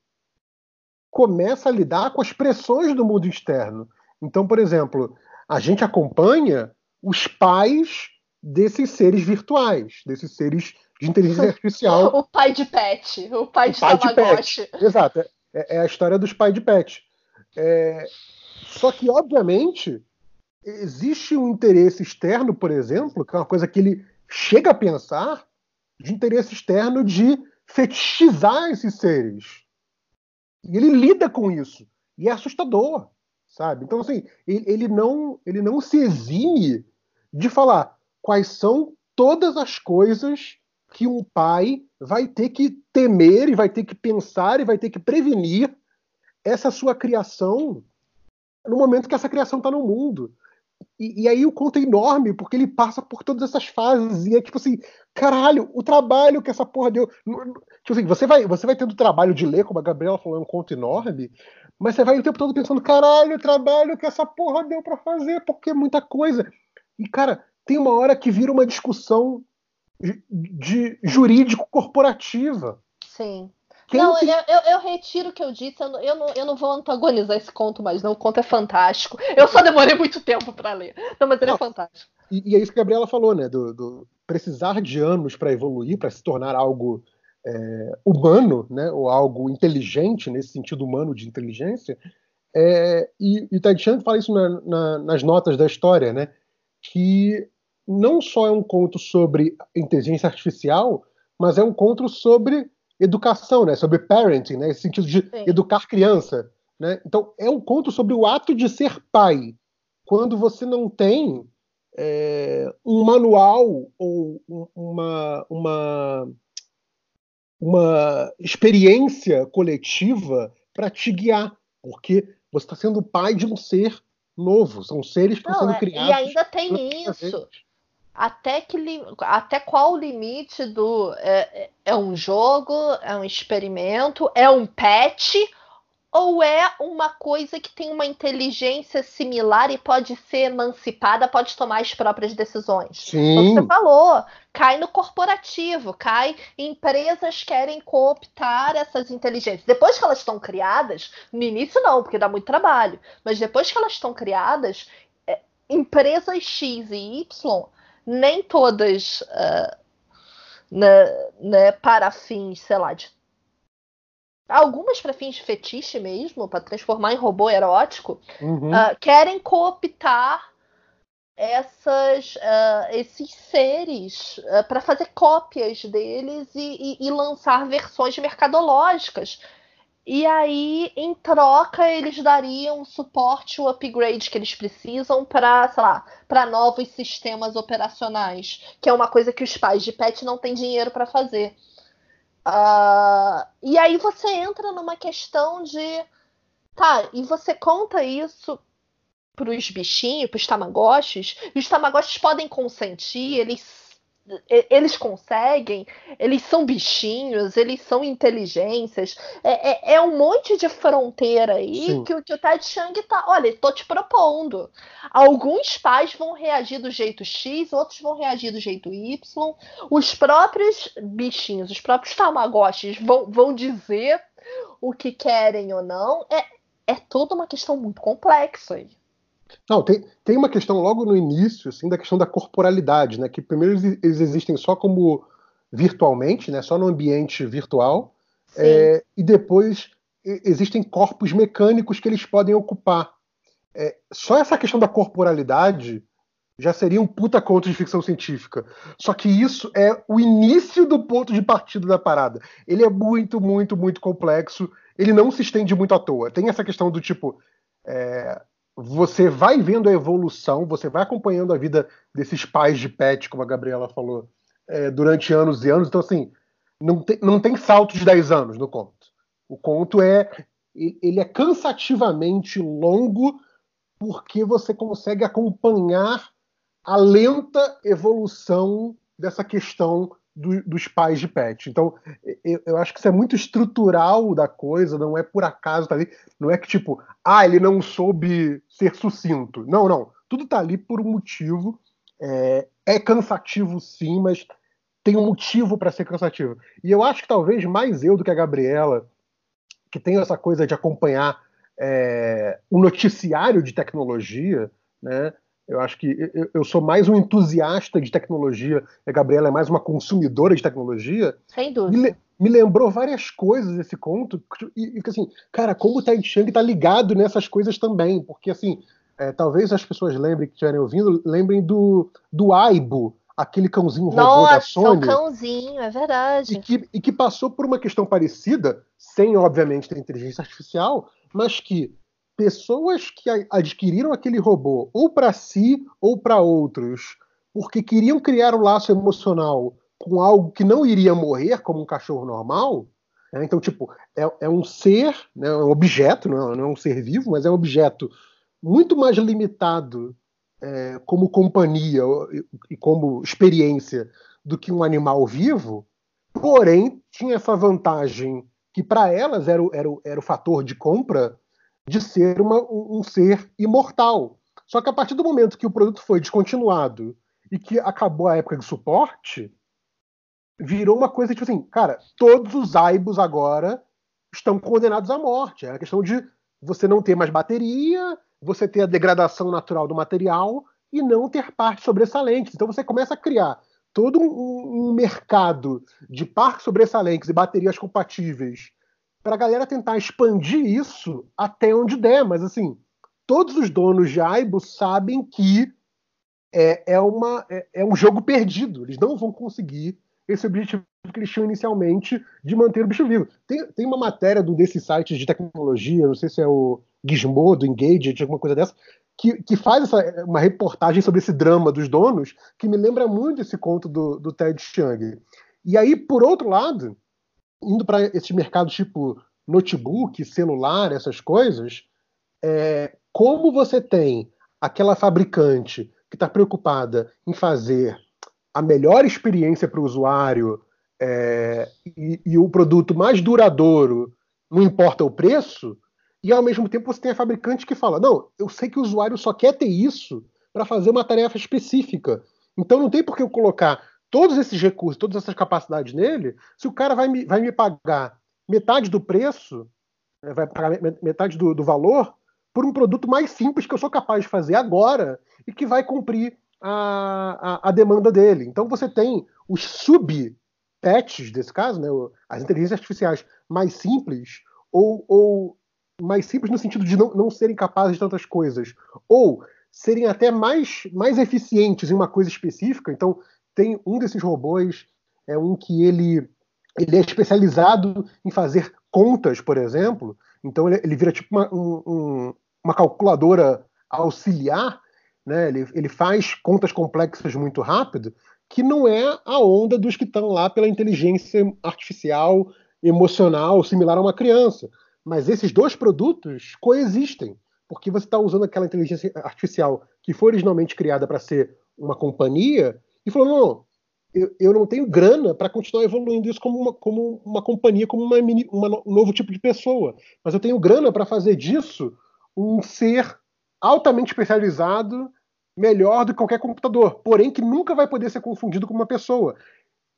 começa a lidar com as pressões do mundo externo. Então, por exemplo, a gente acompanha os pais desses seres virtuais, desses seres de inteligência artificial. o pai de pet, o pai o de pai Tamagotchi. De Exato, é, é, a história dos pais de pet. É, só que, obviamente, existe um interesse externo, por exemplo, que é uma coisa que ele chega a pensar, de interesse externo de fetichizar esses seres. E ele lida com isso. E é assustador, sabe? Então, assim, ele, ele, não, ele não se exime de falar quais são todas as coisas que um pai vai ter que temer e vai ter que pensar e vai ter que prevenir essa sua criação no momento que essa criação está no mundo. E, e, aí o conto é enorme, porque ele passa por todas essas fases. E é tipo assim, caralho, o trabalho que essa porra deu. Tipo assim, você vai, você vai tendo trabalho de ler, como a Gabriela falou, é um conto enorme, mas você vai o tempo todo pensando, caralho, o trabalho que essa porra deu para fazer, porque é muita coisa. E, cara, tem uma hora que vira uma discussão de, de jurídico corporativa. Sim. Quem não, tem... eu, eu, eu, retiro o que eu disse. Eu não, eu, não, eu não vou antagonizar esse conto mais, não. O conto é fantástico. Eu só demorei muito tempo para ler. Não, mas ele é fantástico. E, e, é isso que a Gabriela falou, né? Do, do precisar de anos para evoluir, para se tornar algo é, humano, né? Ou algo inteligente, nesse sentido humano de inteligência. É, e, e o Ted Chiang fala isso na, na, nas notas da história, né? Que não só é um conto sobre inteligência artificial, mas é um conto sobre educação, né? Sobre parenting, né? Esse sentido de Sim. educar criança, né? Então é um conto sobre o ato de ser pai. Quando você não tem é, um manual ou uma, uma, uma experiência coletiva para te guiar, porque você está sendo pai de um ser novo, são seres que estão sendo é, criados. E ainda tem isso. Até, que, até qual o limite do. É, é um jogo, é um experimento, é um patch ou é uma coisa que tem uma inteligência similar e pode ser emancipada, pode tomar as próprias decisões? Sim. Como você falou, cai no corporativo, cai empresas querem cooptar essas inteligências. Depois que elas estão criadas, no início não, porque dá muito trabalho, mas depois que elas estão criadas, é, empresas X e Y, nem todas uh, né, né, para fins, sei lá, de algumas para fins de fetiche mesmo, para transformar em robô erótico, uhum. uh, querem cooptar essas, uh, esses seres para fazer cópias deles e, e, e, lançar versões mercadológicas. E aí, em troca, eles dariam o suporte, o upgrade que eles precisam para, sei lá, para novos sistemas operacionais, que é uma coisa que os pais de pet não têm dinheiro para fazer. Uh, e aí você entra numa questão de. Tá, e você conta isso para os bichinhos, para os tamagotchis, e os tamagotchis podem consentir, eles eles conseguem, eles são bichinhos, eles são inteligências. É, é, é um monte de fronteira aí que, que, o Ted Chiang tá. Olha, tô te propondo. Alguns pais vão reagir do jeito X, outros vão reagir do jeito Y. Os próprios bichinhos, os próprios tamagotchis vão, vão dizer o que querem ou não. É, é toda uma questão muito complexa aí. Não, tem, tem uma questão logo no início, assim, da questão da corporalidade, né? Que primeiro eles existem só como virtualmente, né? Só no ambiente virtual, é, e depois existem corpos mecânicos que eles podem ocupar. É, só essa questão da corporalidade já seria um puta conto de ficção científica. Só que isso é o início do ponto de partida da parada. Ele é muito, muito, muito complexo. Ele não se estende muito à toa. Tem essa questão do tipo. É, você vai vendo a evolução, você vai acompanhando a vida desses pais de pet, como a Gabriela falou, é, durante anos e anos. Então, assim, não tem, não tem salto de 10 anos no conto. O conto é. Ele é cansativamente longo porque você consegue acompanhar a lenta evolução dessa questão do, dos pais de pet. Então, eu, eu, acho que isso é muito estrutural da coisa, não é por acaso tá ali. Não é que tipo, ah, ele não soube ser sucinto. Não, não. Tudo tá ali por um motivo. É, é cansativo sim, mas tem um motivo para ser cansativo. E eu acho que talvez mais eu do que a Gabriela, que tem essa coisa de acompanhar é, o noticiário de tecnologia, né? Eu acho que eu sou mais um entusiasta de tecnologia, a Gabriela é mais uma consumidora de tecnologia. Sem dúvida. Me, me lembrou várias coisas esse conto, e, e assim, cara, como o Tai Chang tá ligado nessas coisas também, porque assim, é, talvez as pessoas lembrem que estiverem ouvindo, lembrem do, do Aibo, aquele cãozinho robô Nossa, da Sony. Nossa, cãozinho, é verdade. E que, e que passou por uma questão parecida, sem, obviamente, ter inteligência artificial, mas que pessoas que adquiriram aquele robô ou para si ou para outros, porque queriam criar um laço emocional com algo que não iria morrer, como um cachorro normal. Né? Então, tipo, é, é, um ser, né, é um objeto, não é, não é, um ser vivo, mas é um objeto muito mais limitado é, como companhia e como experiência do que um animal vivo, porém tinha essa vantagem que para elas era o, era, o, era o fator de compra de ser uma, um ser imortal. Só que a partir do momento que o produto foi descontinuado e que acabou a época de suporte, virou uma coisa tipo assim, cara, todos os Aibos agora estão condenados à morte. É a questão de você não ter mais bateria, você ter a degradação natural do material e não ter partes sobressalentes. Então você começa a criar todo um, um mercado de partes sobressalentes e baterias compatíveis para a galera tentar expandir isso até onde der, mas assim, todos os donos de Aibo sabem que é, é, uma, é, é um jogo perdido. Eles não vão conseguir esse objetivo que eles tinham inicialmente de manter o bicho vivo. Tem, tem uma matéria do desses sites de tecnologia, não sei se é o Gizmodo, Engage, alguma coisa dessa, que, que faz essa, uma reportagem sobre esse drama dos donos, que me lembra muito esse conto do, do Ted Chiang. E aí, por outro lado, indo para esses mercados tipo notebook, celular, essas coisas, é, como você tem aquela fabricante que está preocupada em fazer a melhor experiência para o usuário é, e, e, o produto mais duradouro, não importa o preço, e ao mesmo tempo você tem a fabricante que fala: não, eu sei que o usuário só quer ter isso para fazer uma tarefa específica. Então não tem por que eu colocar todos esses recursos, todas essas capacidades nele, se o cara vai me, vai me pagar metade do preço, né, vai pagar metade do, do valor, por um produto mais simples que eu sou capaz de fazer agora e que vai cumprir a, a, a demanda dele. Então você tem os sub-patches desse caso, né, as inteligências artificiais mais simples, ou, ou mais simples no sentido de não, não serem capazes de tantas coisas, ou serem até mais, mais eficientes em uma coisa específica. Então, tem um desses robôs, é um que ele, ele é especializado em fazer contas, por exemplo. Então, ele, ele vira tipo uma, um, uma calculadora auxiliar né? Ele, ele faz contas complexas muito rápido, que não é a onda dos que estão lá pela inteligência artificial emocional similar a uma criança. Mas esses dois produtos coexistem, porque você está usando aquela inteligência artificial que foi originalmente criada para ser uma companhia e falou: não, eu, eu não tenho grana para continuar evoluindo isso como uma, como uma companhia, como uma, uma, um novo tipo de pessoa, mas eu tenho grana para fazer disso um ser altamente especializado, melhor do que qualquer computador, porém que nunca vai poder ser confundido com uma pessoa.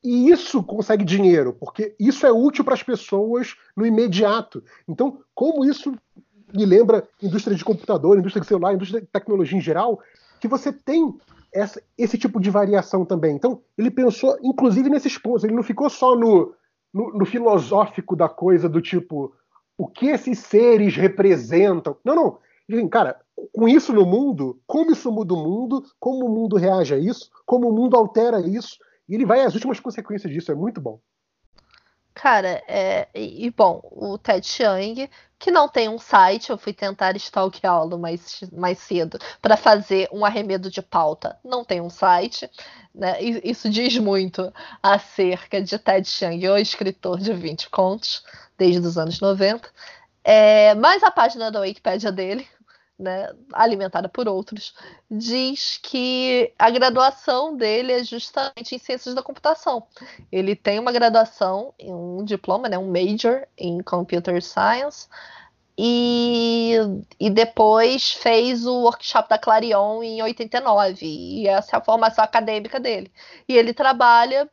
E isso consegue dinheiro, porque isso é útil para as pessoas no imediato. Então, como isso me lembra indústria de computador, indústria de celular, indústria de tecnologia em geral, que você tem essa, esse tipo de variação também. Então, ele pensou, inclusive, nesses pontos. Ele não ficou só no, no, no filosófico da coisa, do tipo, o que esses seres representam. Não, não cara, com isso no mundo, como isso muda o mundo, como o mundo reage a isso, como o mundo altera isso, e ele vai às últimas consequências disso, é muito bom. Cara, é, e, bom, o Ted Chiang, que não tem um site, eu fui tentar stalkeá-lo mais, mais cedo para fazer um arremedo de pauta. Não tem um site, né? Isso diz muito acerca de Ted Chiang, o escritor de 20 contos, desde os anos 90. É, mas a página da Wikipedia dele, né, alimentada por outros, diz que a graduação dele é justamente em ciências da computação. Ele tem uma graduação, um diploma, né, um major em computer science, e, e depois fez o workshop da Clarion em 89, e essa é a formação acadêmica dele. E ele trabalha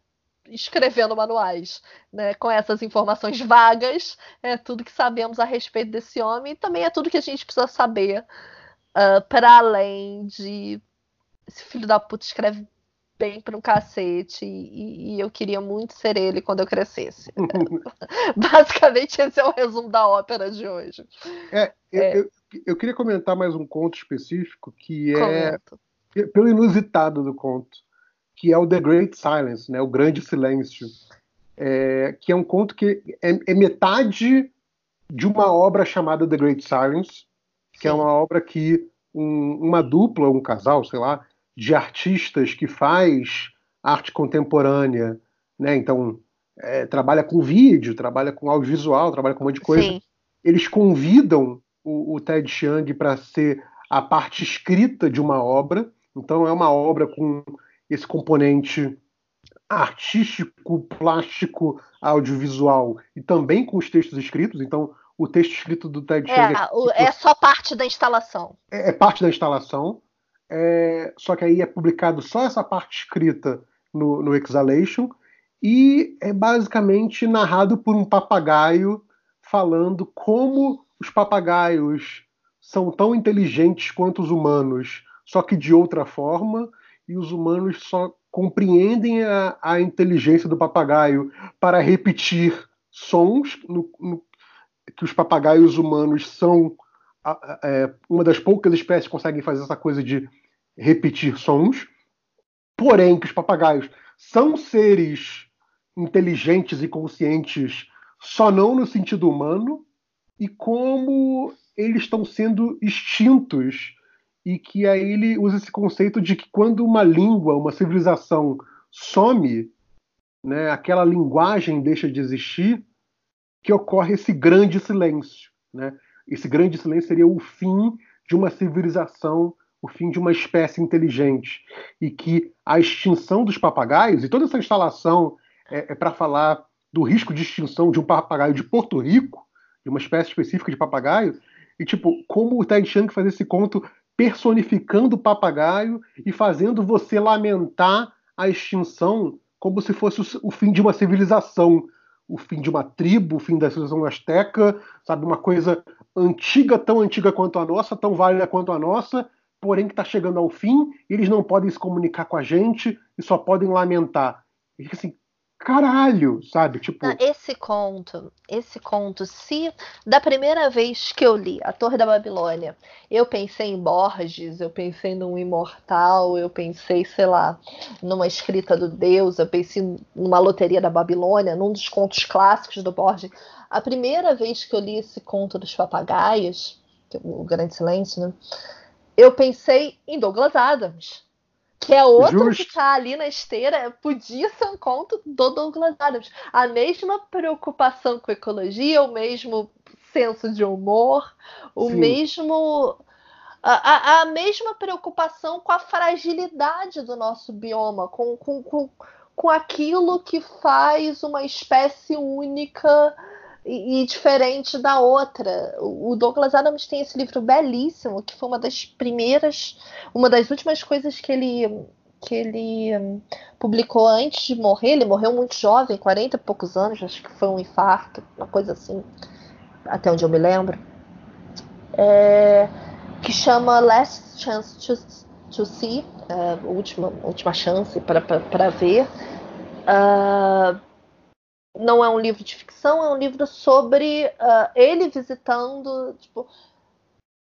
escrevendo manuais, né, com essas informações vagas, é tudo que sabemos a respeito desse homem e também é tudo que a gente precisa saber uh, para além de esse filho da puta escreve bem para um cacete e, e, eu queria muito ser ele quando eu crescesse. Basicamente esse é o resumo da ópera de hoje. É, é. Eu, eu, queria comentar mais um conto específico que é pelo inusitado do conto que é o The Great Silence, né, o Grande Silêncio, é, que é um conto que é, é, metade de uma obra chamada The Great Silence, que é uma obra que um, uma dupla, um casal, sei lá, de artistas que faz arte contemporânea, né, então é, trabalha com vídeo, trabalha com audiovisual, trabalha com um monte de coisa. Sim. Eles convidam o, o Ted Chiang para ser a parte escrita de uma obra. Então é uma obra com esse componente artístico, plástico, audiovisual e também com os textos escritos. Então, o texto escrito do Ted é, Chiang é, é só parte da instalação. É, é parte da instalação. É, só que aí é publicado só essa parte escrita no, no Exhalation e é basicamente narrado por um papagaio falando como os papagaios são tão inteligentes quanto os humanos, só que de outra forma, e os humanos só compreendem a, a inteligência do papagaio para repetir sons no, no, que os papagaios humanos são é, uma das poucas espécies que conseguem fazer essa coisa de repetir sons, porém que os papagaios são seres inteligentes e conscientes, só não no sentido humano, e como eles estão sendo extintos e que aí ele usa esse conceito de que quando uma língua, uma civilização some, né, aquela linguagem deixa de existir, que ocorre esse grande silêncio. Né? Esse grande silêncio seria o fim de uma civilização, o fim de uma espécie inteligente. E que a extinção dos papagaios, e toda essa instalação é, é para falar do risco de extinção de um papagaio de Porto Rico, de uma espécie específica de papagaio, e tipo, como o Ted Chiang faz esse conto personificando o papagaio e fazendo você lamentar a extinção como se fosse o fim de uma civilização, o fim de uma tribo, o fim da civilização azteca, sabe, uma coisa antiga, tão antiga quanto a nossa, tão válida quanto a nossa, porém que está chegando ao fim, eles não podem se comunicar com a gente e só podem lamentar. E assim, caralho, sabe? Tipo. Esse conto, esse conto, se da primeira vez que eu li A Torre da Babilônia, eu pensei em Borges, eu pensei num imortal, eu pensei, sei lá, numa escrita do Deus, eu pensei numa loteria da Babilônia, num dos contos clássicos do Borges. A primeira vez que eu li esse conto dos papagaios, é o Grande Silêncio, né? Eu pensei em Douglas Adams que é outro Justo. que tá ali na esteira, podia ser um conto do Douglas Adams. A mesma preocupação com ecologia, o mesmo senso de humor, o Sim. mesmo. A, a, a, mesma preocupação com a fragilidade do nosso bioma, com, com, com, com aquilo que faz uma espécie única e, e, diferente da outra. O Douglas Adams tem esse livro belíssimo, que foi uma das primeiras, uma das últimas coisas que ele que ele um, publicou antes de morrer. Ele morreu muito jovem, 40 e poucos anos, acho que foi um infarto, uma coisa assim, até onde eu me lembro. É, que chama Last Chance to, to See, é, última, última chance para ver. Uh, não é um livro de ficção, é um livro sobre uh, ele visitando tipo,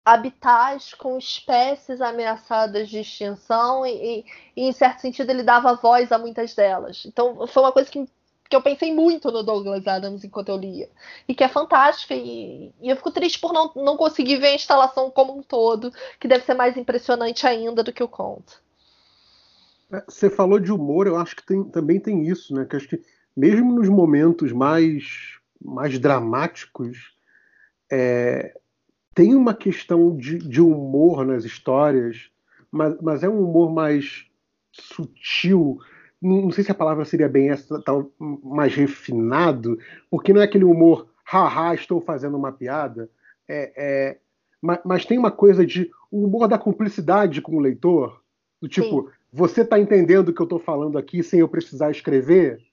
habitats com espécies ameaçadas de extinção e, e, em certo sentido, ele dava voz a muitas delas. Então, foi uma coisa que, que eu pensei muito no Douglas Adams enquanto eu lia. E que é fantástica. E, e eu fico triste por não, não conseguir ver a instalação como um todo, que deve ser mais impressionante ainda do que o conto. É, você falou de humor, eu acho que tem, também tem isso, né? Que acho que mesmo nos momentos mais, mais dramáticos, é, tem uma questão de, de, humor nas histórias, mas, mas, é um humor mais sutil. Não sei se a palavra seria bem essa, tal, mais refinado, porque não é aquele humor, haha, estou fazendo uma piada. É, é, mas, mas, tem uma coisa de o humor da cumplicidade com o leitor, do tipo, Sim. você está entendendo o que eu estou falando aqui sem eu precisar escrever?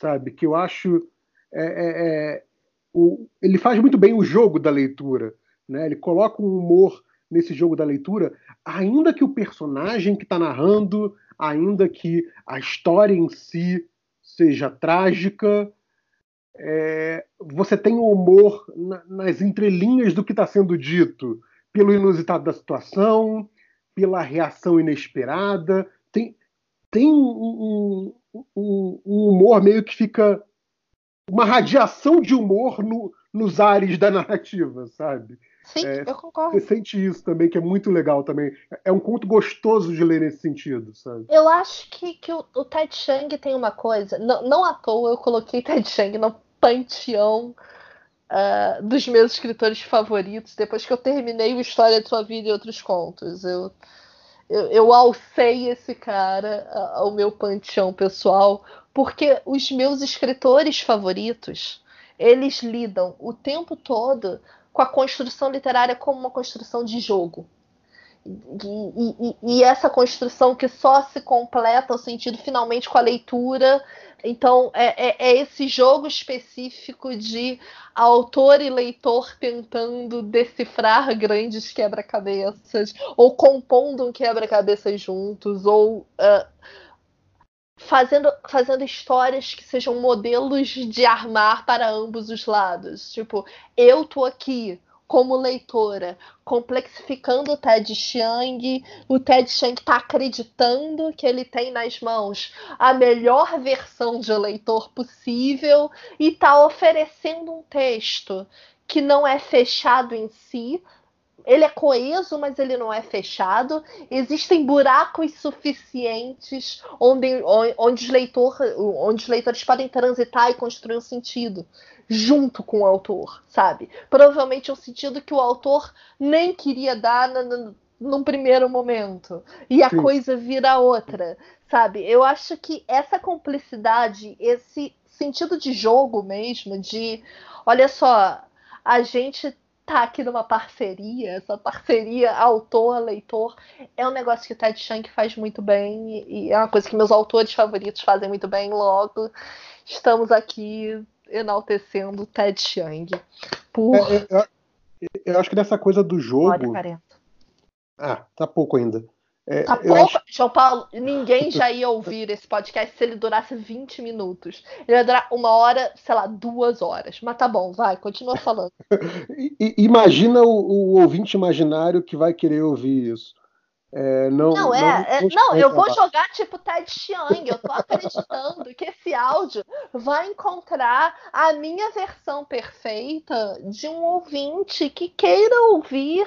Sabe? Que eu acho. É, é, é, o, ele faz muito bem o jogo da leitura. Né? Ele coloca um humor nesse jogo da leitura, ainda que o personagem que está narrando, ainda que a história em si seja trágica, é, você tem o humor na, nas entrelinhas do que está sendo dito, pelo inusitado da situação, pela reação inesperada. Tem, tem um, um, um, humor meio que fica uma radiação de humor no, nos ares da narrativa, sabe? Sim, é, eu concordo. Você sente isso também, que é muito legal também. É um conto gostoso de ler nesse sentido, sabe? Eu acho que, que o, o Ted Chiang tem uma coisa. Não, não à toa eu coloquei Ted Chiang no panteão uh, dos meus escritores favoritos depois que eu terminei o História de Sua Vida e Outros Contos. Eu eu, eu alcei esse cara ao meu panteão pessoal, porque os meus escritores favoritos, eles lidam o tempo todo com a construção literária como uma construção de jogo. E, e, e, essa construção que só se completa o sentido finalmente com a leitura. Então, é, é, é, esse jogo específico de autor e leitor tentando decifrar grandes quebra-cabeças, ou compondo um quebra-cabeças juntos, ou uh, fazendo, fazendo histórias que sejam modelos de armar para ambos os lados. Tipo, eu tô aqui, como leitora, complexificando o Ted Chiang. O Ted Chiang está acreditando que ele tem nas mãos a melhor versão de leitor possível e está oferecendo um texto que não é fechado em si, ele é coeso, mas ele não é fechado. Existem buracos suficientes onde, onde, os, leitor, onde os leitores podem transitar e construir um sentido junto com o autor, sabe? Provavelmente um sentido que o autor nem queria dar no, num primeiro momento. E a Sim. coisa vira outra, sabe? Eu acho que essa cumplicidade, esse sentido de jogo mesmo, de olha só, a gente tá aqui numa parceria, essa parceria autor-leitor, é um negócio que o Ted Chiang faz muito bem e é uma coisa que meus autores favoritos fazem muito bem. Logo, estamos aqui enaltecendo o Ted Chiang. Por... É, é, eu, eu, acho que nessa coisa do jogo. Ah, tá pouco ainda. É, tá pouco, acho... João Paulo, ninguém já ia ouvir esse podcast se ele durasse 20 minutos. Ele ia durar uma hora, sei lá, duas horas. Mas tá bom, vai, continua falando. Imagina o, o, ouvinte imaginário que vai querer ouvir isso. É, não, não, é, não, é, não eu vou jogar tipo Ted Chiang. Eu tô acreditando que esse áudio vai encontrar a minha versão perfeita de um ouvinte que queira ouvir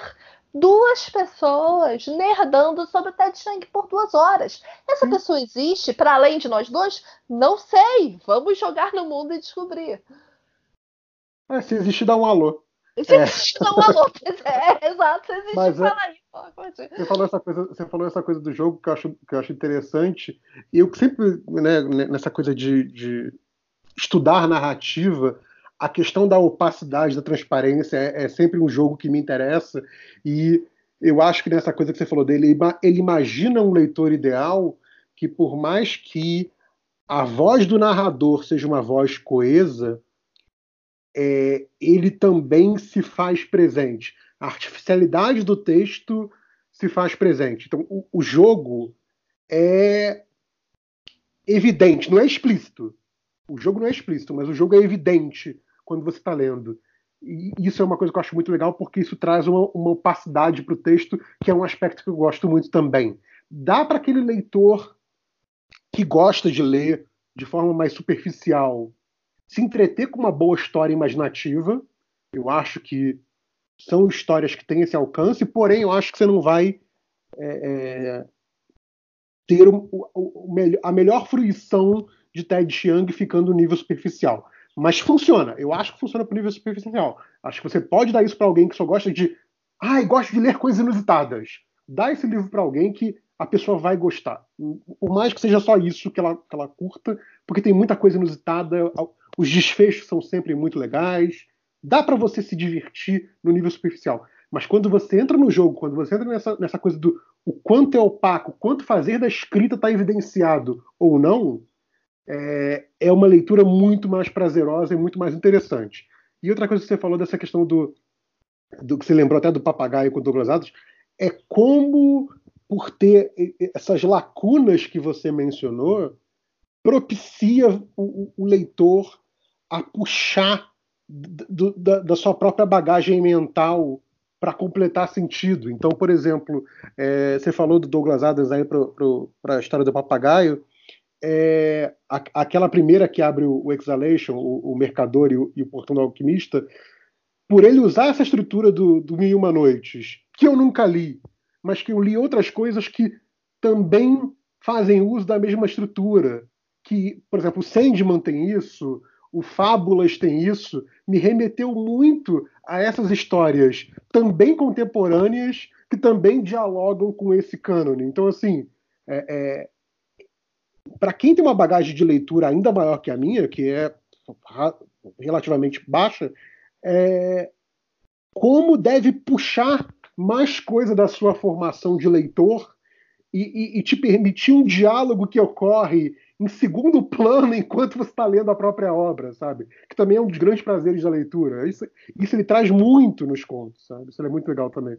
duas pessoas nerdando sobre o Ted Chiang por duas horas. Essa Sim. pessoa existe para além de nós dois? Não sei. Vamos jogar no mundo e descobrir. É, se existe, dá um alô. Se é. existe, dá um alô. É, exato. Se existe, Mas, é fala aí. Você falou, essa coisa, você falou essa coisa do jogo que eu acho, que eu acho interessante. E eu sempre, né, nessa coisa de, de estudar narrativa, a questão da opacidade, da transparência é, é, sempre um jogo que me interessa e eu acho que nessa coisa que você falou dele, ele imagina um leitor ideal que por mais que a voz do narrador seja uma voz coesa, é, ele também se faz presente. A artificialidade do texto se faz presente. Então, o, o jogo é evidente, não é explícito. O jogo não é explícito, mas o jogo é evidente quando você está lendo. E isso é uma coisa que eu acho muito legal, porque isso traz uma, uma opacidade para o texto, que é um aspecto que eu gosto muito também. Dá para aquele leitor que gosta de ler de forma mais superficial se entreter com uma boa história imaginativa. Eu acho que são histórias que têm esse alcance, porém eu acho que você não vai é, é, ter o, o, a melhor fruição de Ted Chiang ficando no nível superficial. Mas funciona. Eu acho que funciona para o nível superficial. Acho que você pode dar isso para alguém que só gosta de. Ai, gosta de ler coisas inusitadas. Dá esse livro para alguém que a pessoa vai gostar. Por mais que seja só isso que ela, que ela curta, porque tem muita coisa inusitada, os desfechos são sempre muito legais. Dá para você se divertir no nível superficial. Mas quando você entra no jogo, quando você entra nessa, nessa coisa do o quanto é opaco, o quanto fazer da escrita está evidenciado ou não, é, é uma leitura muito mais prazerosa e muito mais interessante. E outra coisa que você falou dessa questão do, do que você lembrou até do papagaio com Douglas Adams, é como, por ter essas lacunas que você mencionou, propicia o, o leitor a puxar do, da, da, sua própria bagagem mental para completar sentido. Então, por exemplo, é, você falou do Douglas Adams aí para a história do papagaio é, a, aquela primeira que abre o, o Exhalation, o, o Mercador e o, e o, Portão do Alquimista, por ele usar essa estrutura do, do Mil e Uma Noites, que eu nunca li, mas que eu li outras coisas que também fazem uso da mesma estrutura. Que, por exemplo, o Sandman tem isso, o Fábulas tem isso, me remeteu muito a essas histórias também contemporâneas que também dialogam com esse cânone. Então, assim, é, é, para quem tem uma bagagem de leitura ainda maior que a minha, que é relativamente baixa, é, como deve puxar mais coisa da sua formação de leitor e, e, e te permitir um diálogo que ocorre em segundo plano enquanto você está lendo a própria obra, sabe? Que também é um dos grandes prazeres da leitura. Isso, isso ele traz muito nos contos, sabe? Isso é muito legal também.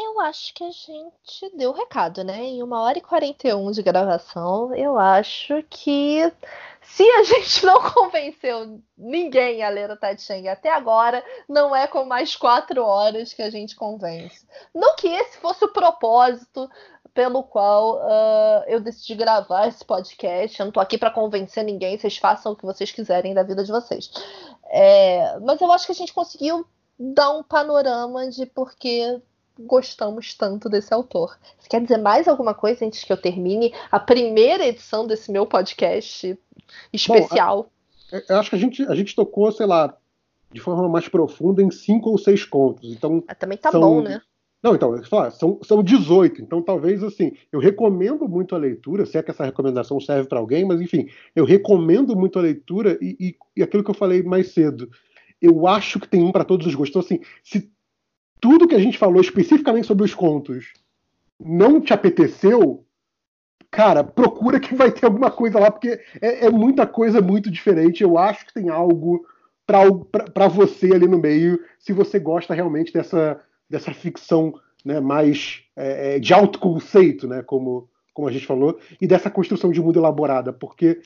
Eu acho que a gente deu o recado, né? Em uma hora e 41 de gravação, eu acho que se a gente não convenceu ninguém a ler o Tai Cheng até agora, não é com mais quatro horas que a gente convence. Não que esse fosse o propósito pelo qual uh, eu decidi gravar esse podcast. Eu não tô aqui para convencer ninguém, vocês façam o que vocês quiserem da vida de vocês. É, mas eu acho que a gente conseguiu dar um panorama de por que gostamos tanto desse autor. Você quer dizer mais alguma coisa antes que eu termine a primeira edição desse meu podcast especial? Bom, eu acho que a gente, a gente tocou, sei lá, de forma mais profunda em cinco ou seis contos. Então, ah, também tá são... bom, né? Não, então, são, são 18, então talvez assim, eu recomendo muito a leitura, se é que essa recomendação serve para alguém, mas enfim, eu recomendo muito a leitura e, e, e, aquilo que eu falei mais cedo. Eu acho que tem um para todos os gostos. Então, assim, se tudo que a gente falou especificamente sobre os contos não te apeteceu, cara, procura que vai ter alguma coisa lá, porque é, é muita coisa muito diferente. Eu acho que tem algo para você ali no meio, se você gosta realmente dessa dessa ficção né, mais é, é, de alto conceito, né, como, como a gente falou, e dessa construção de mundo elaborada, porque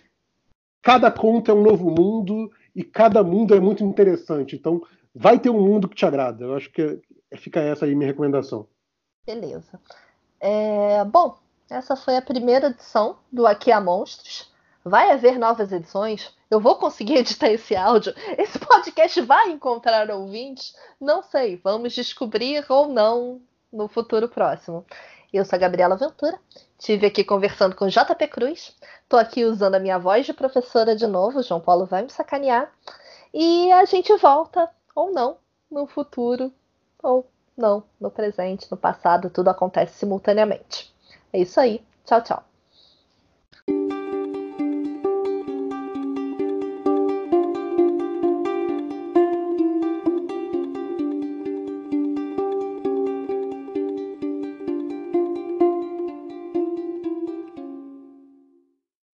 cada conto é um novo mundo e cada mundo é muito interessante. Então, vai ter um mundo que te agrada. Eu acho que fica essa aí minha recomendação. Beleza. É, bom, essa foi a primeira edição do Aqui a Monstros. Vai haver novas edições? Eu vou conseguir editar esse áudio? Esse podcast vai encontrar ouvintes? Não sei, vamos descobrir ou não no futuro próximo. Eu sou a Gabriela Ventura, estive aqui conversando com JP Cruz, estou aqui usando a minha voz de professora de novo, João Paulo vai me sacanear, e a gente volta, ou não, no futuro, ou não, no presente, no passado, tudo acontece simultaneamente. É isso aí, tchau, tchau.